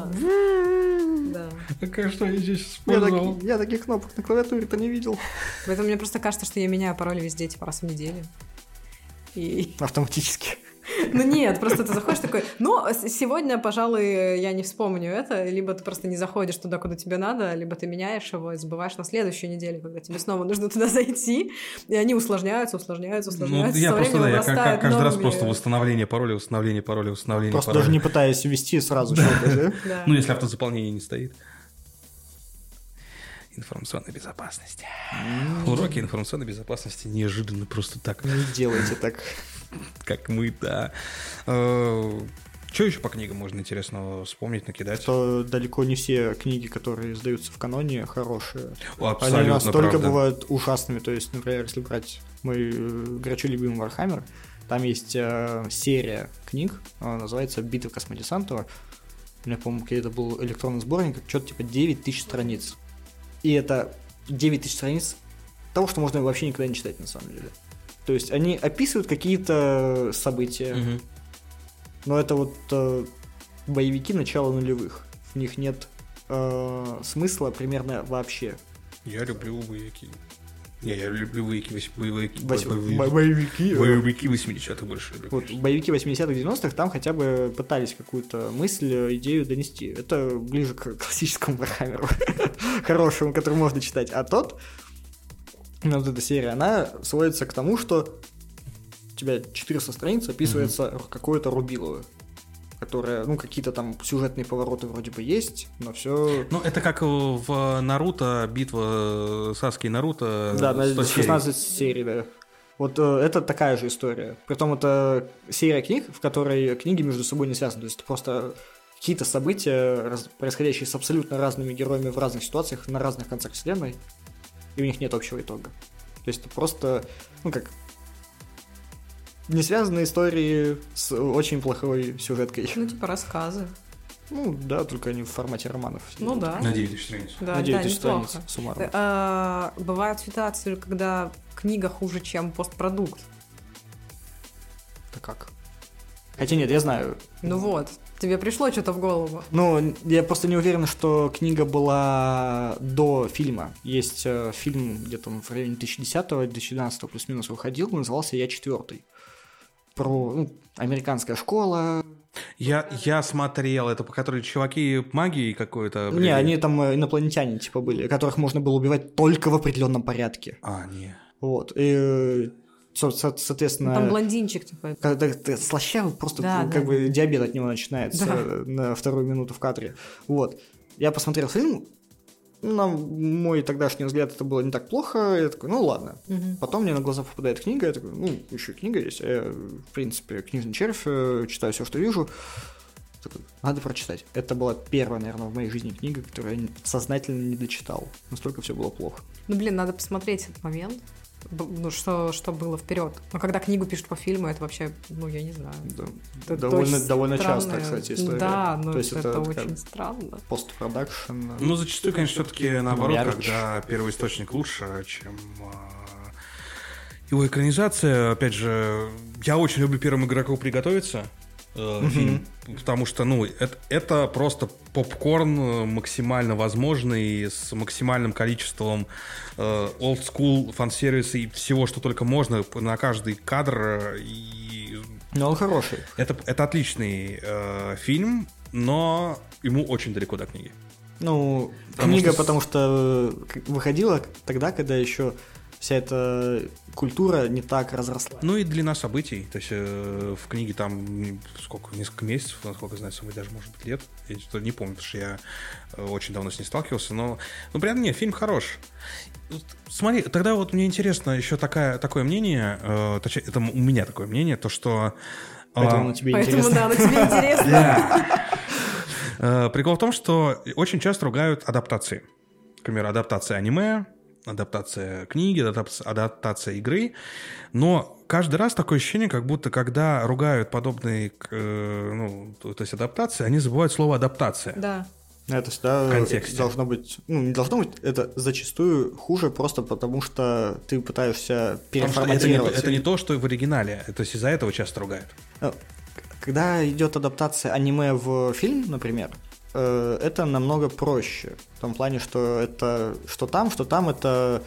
S1: Да.
S3: Какая что я здесь
S2: Я,
S3: использовал?
S2: таки- я таких кнопок на клавиатуре-то не видел.
S1: Поэтому мне просто кажется, что я меняю пароль везде, типа, раз в неделю. И...
S2: Автоматически.
S1: Ну нет, просто ты заходишь такой, ну, с- сегодня, пожалуй, я не вспомню это, либо ты просто не заходишь туда, куда тебе надо, либо ты меняешь его и забываешь на следующую неделю, когда тебе снова нужно туда зайти, и они усложняются, усложняются,
S3: Ну,
S1: усложняются.
S3: я
S1: со
S3: просто, да, я каждый раз просто восстановление пароля, восстановление пароля, восстановление
S2: Просто
S3: пароля.
S2: даже не пытаясь ввести сразу что-то, да?
S1: Да.
S3: Ну, если автозаполнение не стоит. Информационной безопасности. Уроки информационной безопасности неожиданно просто так,
S2: Не делайте так.
S3: как мы, да. Что еще по книгам можно интересного вспомнить, накидать?
S2: Что далеко не все книги, которые издаются в каноне, хорошие.
S3: О,
S2: Они настолько
S3: правда.
S2: бывают ужасными. То есть, например, если брать мой э, горячо любимый Warhammer, там есть э, серия книг, э, называется «Битва космодесанта». У меня, по-моему, какой-то был электронный сборник, что-то типа 9 тысяч страниц. И это 9 тысяч страниц того, что можно вообще никогда не читать, на самом деле. То есть они описывают какие-то события,
S3: Мгм.
S2: но это вот э, боевики начала нулевых. В них нет э, смысла примерно вообще.
S3: Я люблю боевики. Не, я люблю боевики, боевики,
S2: Вось-
S3: боевики,
S2: бо- Боевики. э,
S3: боевики 80-х больше люблю.
S2: Вот, боевики 80-х, 90-х там хотя бы пытались какую-то мысль, э, идею донести. Это ближе к классическому Warhammer'у. Хорошему, который можно читать. А тот, вот эта серия, она сводится к тому, что у тебя 400 страниц описывается какое-то рубилово которое, ну, какие-то там сюжетные повороты вроде бы есть, но все...
S3: Ну, это как в Наруто, битва Саски и Наруто.
S2: Да, на
S3: 100 серий.
S2: 16 серий, да. Вот э, это такая же история. Притом это серия книг, в которой книги между собой не связаны. То есть это просто какие-то события, раз- происходящие с абсолютно разными героями в разных ситуациях, на разных концах вселенной, и у них нет общего итога. То есть это просто, ну как, не связанные истории с очень плохой сюжеткой.
S1: Ну, типа рассказы.
S2: Ну да, только они в формате романов.
S1: Ну да.
S3: На 9 тысяч страниц.
S1: Да,
S2: На 9
S1: да,
S2: тысяч страниц суммарно.
S1: Э, а, Бывают ситуации, когда книга хуже, чем постпродукт.
S2: Это как? Хотя нет, я знаю.
S1: Ну вот, тебе пришло что-то в голову.
S2: Ну, я просто не уверен, что книга была до фильма. Есть э, фильм где-то в районе 2010-2012 плюс-минус выходил, назывался «Я четвертый». Про ну, американская школа.
S3: Я, я смотрел это, по которой чуваки магии какой-то.
S2: Не, они там э, инопланетяне типа были, которых можно было убивать только в определенном порядке.
S3: А, не.
S2: Вот. И, э, соответственно...
S1: Там блондинчик, типа.
S2: когда ты слащавый, просто
S1: Да,
S2: как
S1: да.
S2: бы диабет от него начинается
S1: Да.
S2: на вторую минуту в кадре. Вот. Я посмотрел фильм, на мой тогдашний взгляд это было не так плохо, я такой, ну ладно.
S1: Мгм.
S2: Потом мне на глаза попадает книга, я такой, ну, еще книга есть, я, в принципе, книжный червь, э, читаю все, что вижу. Такой, надо прочитать. Это была первая, наверное, в моей жизни книга, которую я сознательно не дочитал. Настолько все было плохо.
S1: Ну, блин, надо посмотреть этот момент. Ну, что, что было вперед. Но когда книгу пишут по фильму, это вообще, ну, я не знаю.
S2: Да.
S1: Это
S2: довольно довольно часто, кстати, история.
S1: Да, но
S2: То есть
S1: это,
S2: это
S1: очень странно.
S2: постпродакшн.
S3: Ну, зачастую, конечно, все-таки наоборот,
S2: Мерч.
S3: когда первый источник лучше, чем а, его экранизация. Опять же, я очень люблю первому игроку приготовиться. Э, фильм, потому что, ну, это, это просто попкорн э, максимально возможный, с максимальным количеством э, олдскул, фан-сервиса и всего, что только можно на каждый кадр. э, И
S2: Но он хороший.
S3: это, это отличный э, фильм, но ему очень далеко до книги.
S2: Ну,
S3: Потому
S2: книга,
S3: что
S2: потому что выходила тогда, когда еще вся эта культура не так разросла.
S3: Ну и длина событий. То есть э, в книге там сколько, несколько месяцев, насколько я знаю, самой даже, может быть, лет. Я что-то не помню, потому что я э, очень давно с ней сталкивался. Но, ну, прям нет, фильм хорош. Смотри, тогда вот мне интересно еще такая, такое мнение, э, точнее, это у меня такое мнение, то что... э,
S2: Поэтому на тебе
S1: Поэтому,
S2: интересно.
S1: да, на тебе интересно.
S3: Э, Прикол в том, что очень часто ругают адаптации. К примеру, адаптация аниме, адаптация книги, адаптация, игры. Но каждый раз такое ощущение, как будто когда ругают подобные э, ну, то есть адаптации, они забывают слово адаптация.
S1: Да.
S2: Это всегда
S3: В контексте.
S2: должно быть, ну, не должно быть, это зачастую хуже просто потому, что ты пытаешься
S3: что это, не,
S2: переформатировать.
S3: это не то, что в оригинале. То есть из-за этого часто ругают.
S2: Э, Когда идет адаптация аниме в фильм, например, это намного проще. В том плане, что это что там, что там это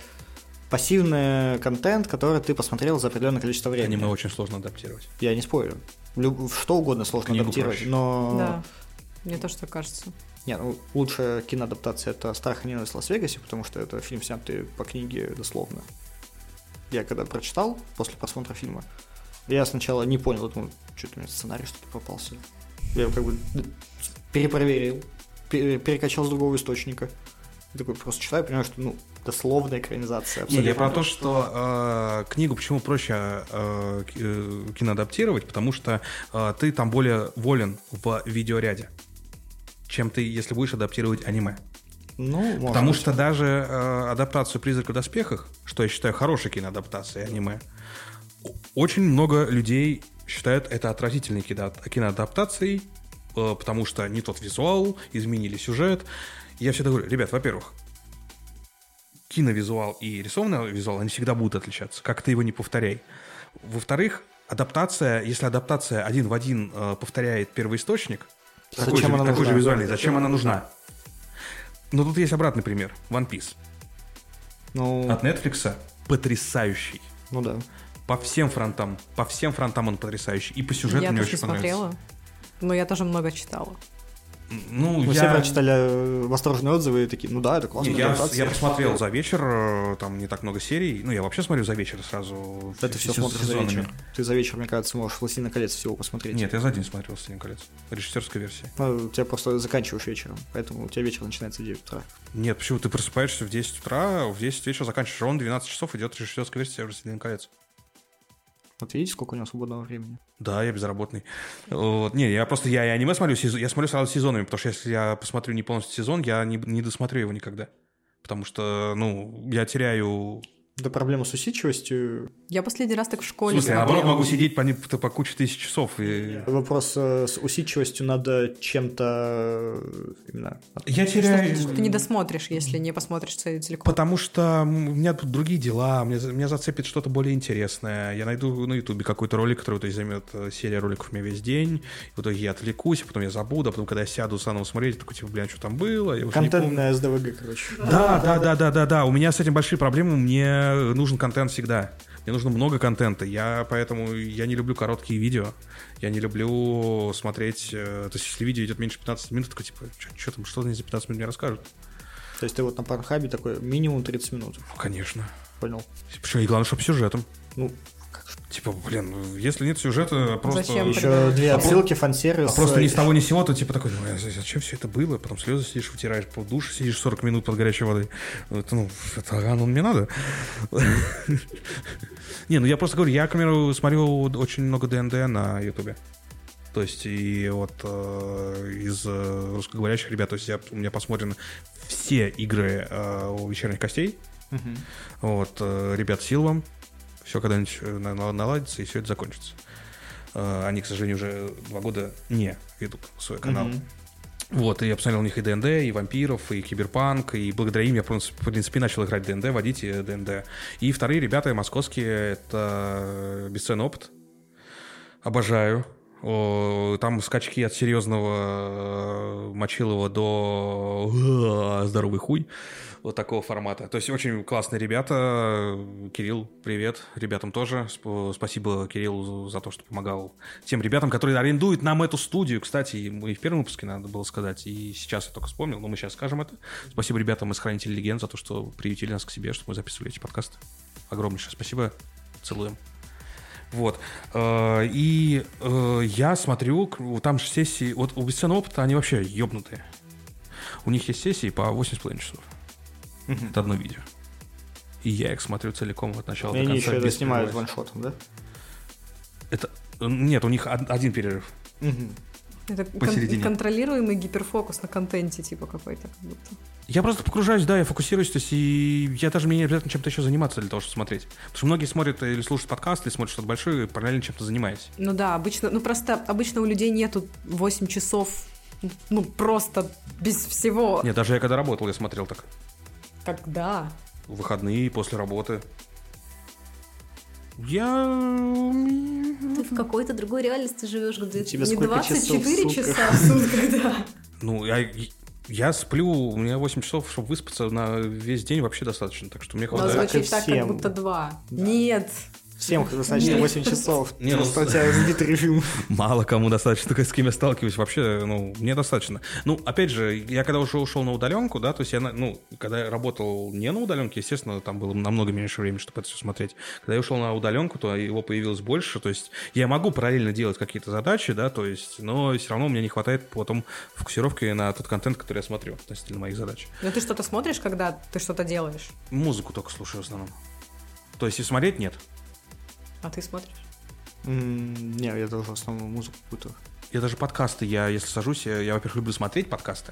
S2: пассивный контент, который ты посмотрел за определенное количество времени.
S3: Аниме очень сложно адаптировать.
S2: Я не спорю. Люб- Что угодно сложно
S3: Книгу
S2: адаптировать,
S3: проще.
S2: но
S1: Да. Мне тоже так кажется.
S2: Нет, ну, лучшая киноадаптация это «Страх и ненависть в Лас-Вегасе», потому что это фильм, снятый по книге дословно. Я когда прочитал после просмотра фильма, я сначала не понял, думаю, что-то у меня сценарий что-то попался. Я как бы перепроверил, пере- перекачал с другого источника. И такой просто читаю, понимаю, что, ну, дословная экранизация.
S3: Не, я
S2: абсолютно.
S3: про то, что э, книгу почему проще э, э, киноадаптировать, потому что э, ты там более волен в видеоряде, чем ты, если будешь адаптировать аниме.
S2: Ну,
S3: Потому
S2: быть.
S3: что даже э, адаптацию «Призрака в доспехах», что я считаю хорошей киноадаптацией аниме, очень много людей считают это отвратительной кино- киноадаптацией, потому что не тот визуал, изменили сюжет. Я всегда говорю, ребят, во-первых, киновизуал и рисованный визуал, они всегда будут отличаться. Как ты его не повторяй. Во-вторых, адаптация, если адаптация один в один э, повторяет первоисточник, такой,
S2: Зачем
S3: же,
S2: она
S3: такой
S2: нужна?
S3: же визуальный, зачем она нужна? Но тут есть обратный пример. One Piece.
S2: Ну,
S3: От Netflix потрясающий.
S2: ну да.
S3: По всем фронтам. По всем фронтам он потрясающий. И по сюжету
S1: я
S3: мне очень понравился.
S1: смотрела. Но я тоже много читала.
S3: Ну,
S2: Мы
S3: я...
S2: все прочитали э, восторженные отзывы и такие, ну да, это
S3: Не,
S2: классно.
S3: я, я посмотрел за вечер, э, там не так много серий. Ну, я вообще смотрю за вечер сразу.
S2: Это все смотришь за вечер. Ты за вечер, мне кажется, можешь «Властелин колец» всего посмотреть.
S3: Нет, я за день смотрел «Властелин колец». Режиссерской версии.
S2: Ну, тебя просто заканчиваешь вечером, поэтому у тебя вечер начинается в 9 утра.
S3: Нет, почему? Ты просыпаешься в 10 утра, в 10 вечера заканчиваешь ровно 12 часов, идет режиссерская версия «Властелин колец».
S2: Вот видите, сколько у него свободного времени?
S3: Да, я безработный. Вот. Не, я просто я и аниме смотрю, я смотрю сразу сезонами, потому что если я посмотрю не полностью сезон, я не, не досмотрю его никогда. Потому что, ну, я теряю
S2: Да проблема с усидчивостью.
S1: Я последний раз так в
S3: В
S1: школе
S3: смысле, я наоборот могу сидеть по, не- по, по куче тысяч часов. И...
S2: Вопрос э, с усидчивостью надо чем-то э, именно...
S3: Я
S1: Что,
S3: теряю...
S1: что ты не досмотришь, если не посмотришь целиком.
S3: Потому что у меня тут другие дела, мне, меня зацепит что-то более интересное. Я найду на Ютубе какой-то ролик, который то займет э, серия роликов меня весь день. И в итоге я отвлекусь, а потом я забуду, а потом, когда я сяду заново смотреть, такой, типа, блин, что там было? Я
S2: Контент на СДВГ, короче.
S3: Да, да, да, да, да, да. У меня с этим большие проблемы. Мне нужен контент всегда. Мне нужно много контента. Я поэтому я не люблю короткие видео. Я не люблю смотреть. э, То есть, если видео идет меньше 15 минут, такой типа, что там, что они за 15 минут мне расскажут?
S2: То есть ты вот на Парнхабе такой минимум 30 минут.
S3: Ну, конечно.
S2: Понял?
S3: Причем и главное, чтобы сюжетом.
S2: Ну,
S3: Типа, блин, ну, если нет сюжета, просто...
S1: Зачем
S2: еще две
S1: А
S2: отсылки, фан-сервис.
S3: А просто ни с того ни с сего, то типа такой, ну, а зачем все это было? Потом слезы сидишь, вытираешь, по душе сидишь 40 минут под горячей водой. Это, ну, это оно мне надо. Не, ну я просто говорю, я, к примеру, смотрю очень много ДНД на Ютубе. То есть и вот э, из э, русскоговорящих ребят, то есть я, у меня посмотрены все игры э, у вечерних костей.
S2: мгм.
S3: Вот, э, ребят, сил вам. Все когда-нибудь э, на- на- наладится, и все это закончится. Э, Они, к сожалению, уже два года не ведут свой канал.
S2: Мгм.
S3: Вот, и я посмотрел у них и ДНД, и вампиров, и киберпанк, и благодаря им я, в принципе, начал играть в ДНД, водить э, ДНД. И вторые ребята московские, это бесценный опыт. Обожаю. Там скачки от серьезного Мочилова до здоровый хуй. Вот такого формата. То есть очень классные ребята. Кирилл, привет. Ребятам тоже. Сп- Спасибо Кириллу за то, что помогал тем ребятам, которые арендуют нам эту студию. Кстати, и мы в первом выпуске надо было сказать, и сейчас я только вспомнил, но мы сейчас скажем это. Спасибо ребятам из Хранителей Легенд за то, что приютили нас к себе, чтобы мы записывали эти подкасты. Огромнейшее спасибо. Целуем. Вот. Э, И э, я смотрю, там же сессии... Вот у бесценного опыта они вообще ёбнутые. У них есть сессии по 8,5 часов.
S2: Мгм.
S3: Это одно видео. И я их смотрю целиком от начала
S2: И
S3: до
S2: они
S3: конца.
S2: еще это снимают
S3: перерыва.
S2: ваншотом, да?
S3: Это... э, Нет, у них од- один перерыв.
S2: Мгм.
S1: Это кон-
S3: посередине.
S1: контролируемый гиперфокус на контенте, типа какой-то. как будто.
S3: Я просто погружаюсь, да, я фокусируюсь, то есть и я даже мне не обязательно чем-то еще заниматься для того, чтобы смотреть. Потому что многие смотрят или слушают подкаст, или смотрят что-то большое, параллельно чем-то занимаясь.
S1: Ну да, обычно, ну просто обычно у людей нету 8 часов, ну просто без всего.
S3: Нет, даже я когда работал, я смотрел так.
S1: Когда?
S3: В выходные, после работы. Я...
S4: Ты в какой-то другой реальности живешь, где
S2: Тебе
S4: не
S2: сколько часов
S4: 24
S2: в сутках?
S4: часа в сутках, да.
S3: Ну, я, я сплю, у меня 8 часов, чтобы выспаться на весь день вообще достаточно, так что мне хватает.
S2: так и
S1: звучит так, как будто два.
S2: Да.
S1: Нет.
S2: Всем достаточно 8 часов.
S3: Не, ну,
S2: Просто у тебя сбитый режим.
S3: Мало кому достаточно, только с кем я сталкиваюсь, вообще, ну, мне достаточно. Ну, опять же, я когда уже ушел на удаленку, да, то есть я, ну, когда я работал не на удаленке, естественно, там было намного меньше времени, чтобы это все смотреть. Когда я ушел на удаленку, то его появилось больше, то есть я могу параллельно делать какие-то задачи, да, то есть, но все равно мне не хватает потом фокусировки на тот контент, который я смотрю относительно моих задач.
S1: Но ты что-то смотришь, когда ты что-то делаешь?
S3: Музыку только слушаю в основном. То есть и смотреть нет.
S1: А ты смотришь?
S2: Не, я тоже в основном музыку какую-то.
S3: Я даже подкасты, я если сажусь, я, я, во-первых, люблю смотреть подкасты,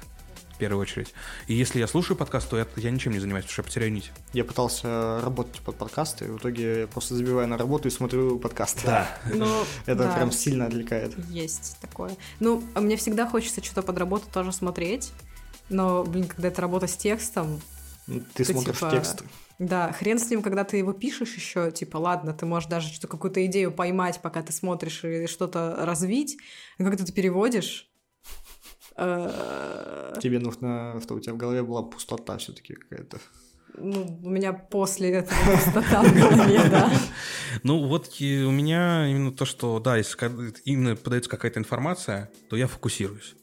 S3: в первую очередь. И если я слушаю подкаст, то я, я ничем не занимаюсь, потому что я потеряю нить.
S2: Я пытался работать под подкасты, и в итоге я просто забиваю на работу и смотрю подкасты.
S1: Ну,
S2: Это
S1: да,
S2: прям сильно отвлекает.
S1: Есть такое. Ну, а мне всегда хочется что-то под работу тоже смотреть. Но, блин, когда это работа с текстом,
S2: Ну, Ты
S1: Ты
S2: смотришь
S1: типа-
S2: текст.
S1: Да, хрен с ним, когда ты его пишешь еще, типа, ладно, ты можешь даже что-то, какую-то идею поймать, пока ты смотришь и что-то развить. Но когда ты переводишь, э,
S2: Тебе нужно, что у тебя в голове была пустота все-таки какая-то.
S1: ну, у меня после этого пустота в голове, да.
S3: Ну, вот и у меня именно то, что, да, если именно подается какая-то информация, то я фокусируюсь.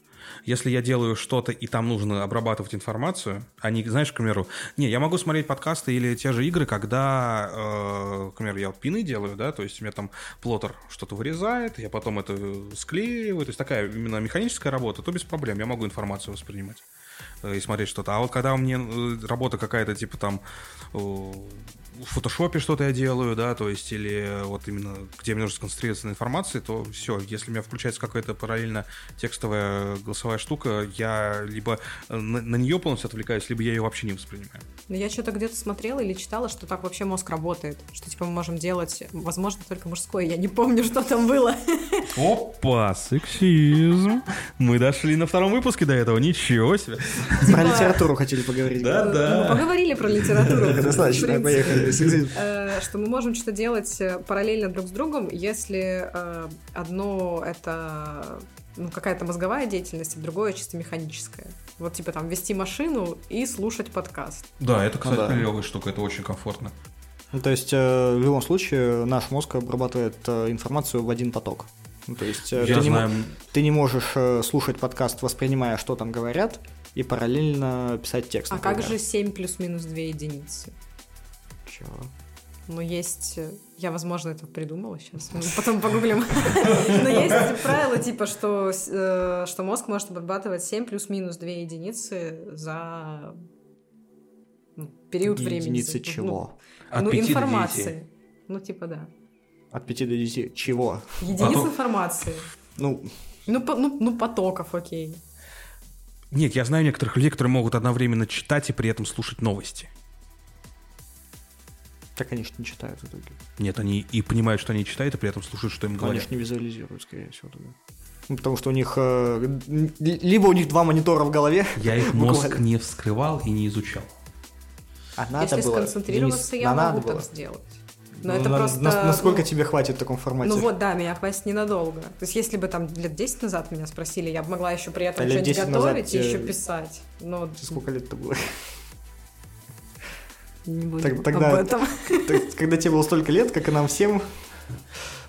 S3: Если я делаю что-то, и там нужно обрабатывать информацию, а не, знаешь, к примеру, не, я могу смотреть подкасты или те же игры, когда, э, к примеру, я вот пины делаю, да, то есть у меня там плотер что-то вырезает, я потом это склеиваю, то есть такая именно механическая работа, то без проблем, я могу информацию воспринимать и смотреть что-то. А вот когда у меня э, работа какая-то, типа там, э, в фотошопе что-то я делаю, да, то есть, или вот именно где мне нужно сконцентрироваться на информации, то все, если у меня включается какая-то параллельно текстовая голосовая штука, я либо на, на нее полностью отвлекаюсь, либо я ее вообще не воспринимаю.
S1: Но я что-то где-то смотрела или читала, что так вообще мозг работает. Что типа мы можем делать, возможно, только мужское. Я не помню, что там было.
S3: Опа, сексизм. Мы дошли на втором выпуске до этого, ничего себе.
S2: Про литературу хотели поговорить.
S1: Мы поговорили про литературу.
S2: Достаточно, поехали.
S1: Э, Что мы можем что-то делать э, параллельно друг с другом, если э, одно это ну, какая-то мозговая деятельность, а другое чисто механическая. Вот типа там вести машину и слушать подкаст.
S3: Да, это, кстати,
S2: да.
S3: клевая штука, это очень комфортно.
S2: Ну, то есть, э, в любом случае, наш мозг обрабатывает э, информацию в один поток. Ну, то есть, э, ты, не, ты не можешь слушать подкаст, воспринимая, что там говорят, и параллельно писать текст.
S1: А как
S2: например.
S1: же 7 плюс-минус 2 единицы?
S2: Чего?
S1: Ну, есть... э, Я, возможно, это придумала сейчас. Потом погуглим. Но есть правило, типа, что, э, что мозг может обрабатывать 7 плюс-минус 2 единицы за ну, период времени.
S2: Единицы
S1: Ну,
S2: чего?
S3: От
S1: ну,
S3: пяти до
S1: информации. Ну, типа, да.
S2: От 5 до 10. Чего?
S1: Единиц информации.
S2: Ну,
S1: Ну, по- ну, ну, потоков, окей.
S3: Нет, я знаю некоторых людей, которые могут одновременно читать и при этом слушать новости.
S2: так они же не читают в итоге.
S3: Нет, они и понимают, что они читают, и при этом слушают, что им говорят.
S2: же не визуализируют, скорее всего. тогда. Ну, потому что у них... э, либо у них два монитора в голове,
S3: Я их мозг не вскрывал и не изучал.
S2: а надо
S1: Если
S2: было...
S1: сконцентрироваться,
S2: Денис,
S1: я
S2: а надо
S1: могу
S2: было.
S1: так сделать.
S2: Ну,
S1: Но это
S2: на-
S1: просто...
S2: на- насколько
S1: ну,
S2: тебе хватит в таком формате?
S1: Ну вот, да, меня хватит ненадолго. То есть, если бы там лет 10 назад меня спросили, я бы могла еще при этом
S2: А
S1: что-нибудь
S2: 10 назад
S1: готовить и
S2: тебе-
S1: еще писать. Но
S2: Сколько лет это было?
S1: не будем
S2: Так- тогда-
S1: об этом.
S2: Так, Когда тебе было столько лет, как и нам всем,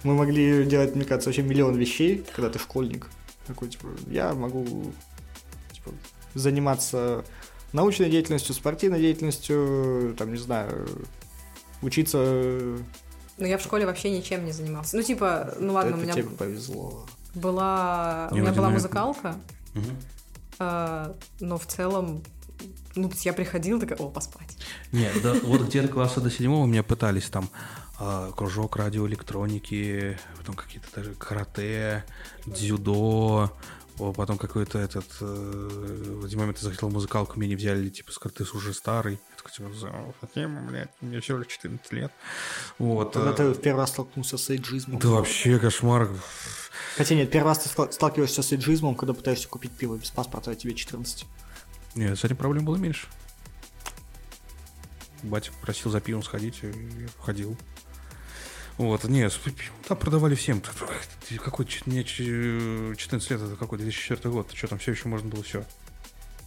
S2: мы могли делать, мне кажется, вообще миллион вещей, когда ты школьник. Такой, типа, я могу типа, заниматься научной деятельностью, спортивной деятельностью, там, не знаю, учиться...
S1: Но я в школе вообще ничем не занимался. Ну, типа, ну ладно, у
S2: это
S1: меня
S2: тебе повезло.
S1: была... У
S3: Не, в
S1: меня
S3: один
S1: была музыкалка,
S3: Мгм.
S1: а, но в целом... Ну, то есть я приходила такая, о, поспать.
S3: Нет, да, вот где-то класса до седьмого меня пытались там а, кружок радиоэлектроники, потом какие-то даже карате, дзюдо, потом какой-то этот... э, в один момент я захотел музыкалку, меня не взяли, типа, сказали, ты уже старый. Я такой, типа, «За- зачем, блядь, мне всего лишь 14 лет. Вот.
S2: Когда
S3: э,
S2: ты в первый раз столкнулся с эйджизмом.
S3: Да вообще кошмар.
S2: Хотя нет, первый раз ты стал- сталкиваешься с эйджизмом, когда пытаешься купить пиво без паспорта, а тебе 14.
S3: Нет, с этим проблем было меньше. Батя просил за пивом сходить, и я ходил. Вот, нет, там продавали всем. Какой, мне ч- 14 лет, это какой, 2004 год, что там все еще можно было все.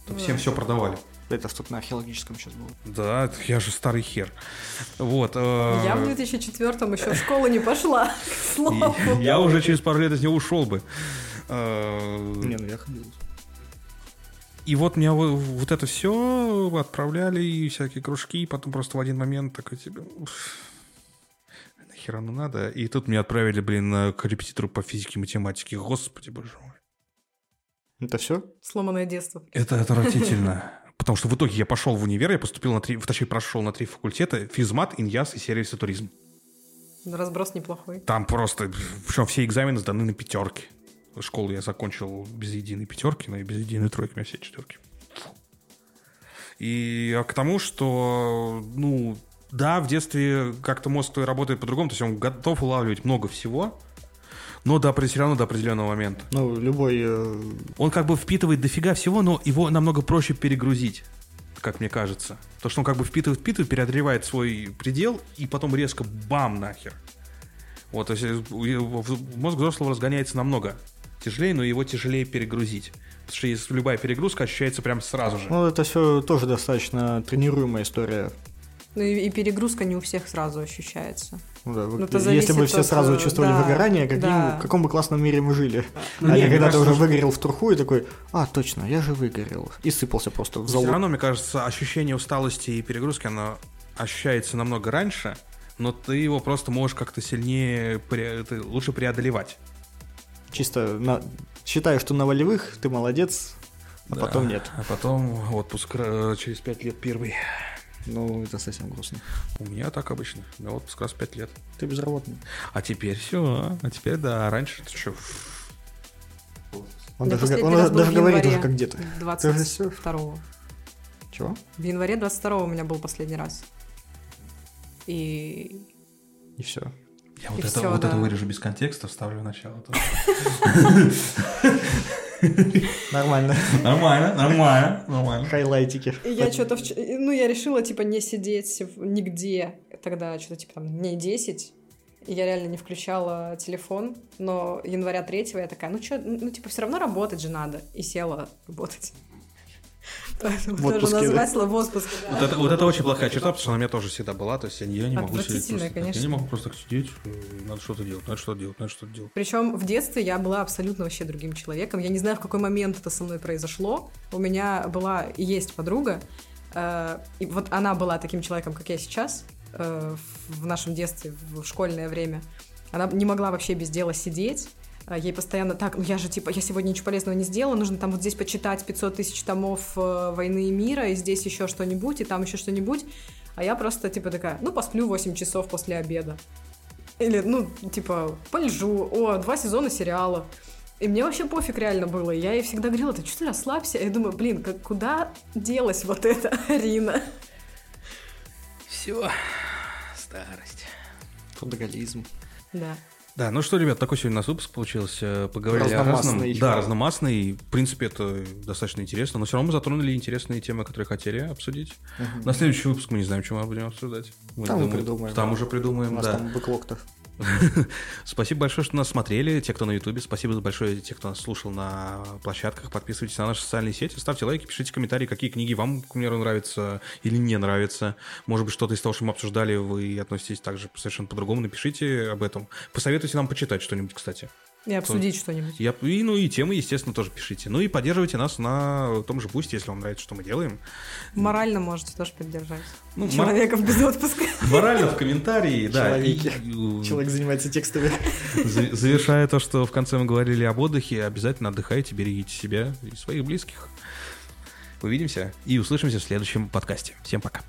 S3: Там всем все продавали.
S2: Это что-то на археологическом сейчас было.
S3: Да, я же старый хер. Вот. э,
S1: Я в 2004-м еще в школу не пошла,
S3: Я уже через пару лет из него ушел бы. Э,
S2: Не, ну я ходил.
S3: И вот меня во- вот это все отправляли, и всякие кружки, и потом просто в один момент такой тебе... «Уф, Нахера ну надо? И тут меня отправили, блин, на- к репетитору по физике и математике. Господи, боже мой.
S2: Это все?
S1: Сломанное детство.
S3: Это отвратительно. Потому что в итоге я пошел в универ, я поступил на три, точнее, прошел на три факультета, физмат, иньяс и сервис и туризм.
S1: Разброс неплохой.
S3: Там просто, причем все экзамены сданы на пятерки. Школу я закончил без единой пятерки, но и без единой тройки у меня все четверки. И а к тому, что, ну, да, в детстве как-то мозг твой работает по-другому, то есть он готов улавливать много всего, но до, опре- все равно до определенного момента.
S2: Ну, любой... э,
S3: Он как бы впитывает дофига всего, но его намного проще перегрузить, как мне кажется. То, что он как бы впитывает, впитывает, преодолевает свой предел, и потом резко бам нахер. Вот, то есть э, мозг взрослого разгоняется намного тяжелее, но его тяжелее перегрузить. Потому что если любая перегрузка ощущается прям сразу же.
S2: Ну, это все тоже достаточно тренируемая история.
S1: Ну и, и перегрузка не у всех сразу ощущается.
S2: Ну да, вот
S1: Ну, это
S2: если бы все
S1: от,
S2: сразу
S1: э,
S2: чувствовали
S1: да,
S2: выгорание, каким,
S1: да.
S2: в каком бы классном мире мы жили.
S3: Ну,
S2: а
S3: не,
S2: когда ты
S3: кажется,
S2: уже
S3: что-
S2: выгорел в труху и такой, а, точно, я же выгорел. И сыпался просто в
S3: Все
S2: залу.
S3: равно, мне кажется, ощущение усталости и перегрузки, оно ощущается намного раньше, но ты его просто можешь как-то сильнее, пре- ты лучше преодолевать.
S2: Чисто на... считаю, что на волевых ты молодец, а
S3: Да.
S2: потом нет.
S3: А потом отпуск э, через пять лет первый.
S2: Ну, это совсем грустно.
S3: У меня так обычно. Да вот как раз 5 лет.
S2: Ты безработный.
S3: А теперь все. А теперь, да, раньше ты что?
S2: Он
S1: Я
S2: даже, он даже
S1: в
S2: говорит
S1: январе
S2: уже как где-то.
S1: 22
S2: Чего?
S1: В январе 22 у меня был последний раз. И
S2: И все.
S3: Я
S1: И
S3: вот, это,
S1: всё,
S3: вот это
S1: да.
S3: вырежу без контекста, вставлю в начало.
S2: Нормально.
S3: Нормально, нормально, нормально.
S2: Хайлайтики.
S1: Я что-то... Ну, я решила, типа, не сидеть нигде. Тогда что-то, типа, там, дней 10. И я реально не включала телефон. Но января 3 я такая, ну что, ну, типа, все равно работать же надо. И села работать. Поэтому
S2: В
S1: даже
S2: да?
S1: назвала в отпуске.
S3: Вот это, вот это очень плохая черта, потому что она у меня тоже всегда была. То есть я, я не могу сидеть просто так. Я не
S1: конечно.
S3: могу просто так сидеть. э, Надо что-то делать, надо что-то делать, надо что-то делать.
S1: Причем в детстве я была абсолютно вообще другим человеком. Я не знаю, в какой момент это со мной произошло. У меня была и есть подруга. э, и вот она была таким человеком, как я сейчас, э, в нашем детстве, в школьное время. Она не могла вообще без дела сидеть. Э, Ей постоянно так, ну я же типа, я сегодня ничего полезного не сделала, нужно там вот здесь почитать 500 тысяч томов э, «Войны и мира», и здесь еще что-нибудь, и там еще что-нибудь. А я просто типа такая, ну посплю 8 часов после обеда. Или, ну, типа, полежу, о, два сезона сериала. И мне вообще пофиг реально было. Я ей всегда говорила, ты что ты расслабься? Я думаю, блин, как, куда делась вот эта Арина?
S3: Все, старость.
S2: Трудоголизм.
S1: Да.
S3: Да, ну что, ребят, такой сегодня у нас выпуск получился. Поговорили о разном. Да, разномастный. В принципе, это достаточно интересно. Но все равно мы затронули интересные темы, которые хотели обсудить. На следующий выпуск мы не знаем, что мы будем обсуждать. Мы
S2: Там мы
S3: думаем-
S2: придумаем.
S3: Там
S2: да.
S3: уже
S2: У
S3: придумаем,
S2: нас
S3: да.
S2: там бэклог-то.
S3: Спасибо большое, что нас смотрели, те, кто на Ютубе. Спасибо большое, те, кто нас слушал на площадках. Подписывайтесь на наши социальные сети, ставьте лайки, пишите комментарии, какие книги вам, к примеру, нравятся или не нравятся. Может быть, что-то из того, что мы обсуждали, вы относитесь также совершенно по-другому. Напишите об этом. Посоветуйте нам почитать что-нибудь, кстати.
S1: И обсудить что-нибудь.
S3: Я, и, ну и темы, естественно, тоже пишите. Ну и поддерживайте нас на том же Бусте, если вам нравится, что мы делаем.
S1: Морально можете тоже поддержать.
S3: Ну,
S1: Человеком без отпуска.
S3: Морально в комментарии, да.
S2: Человеки.
S3: Э,
S2: Человек занимается текстами.
S3: За- Завершая то, что в конце мы говорили об отдыхе, обязательно отдыхайте, берегите себя и своих близких. Увидимся и услышимся в следующем подкасте. Всем пока.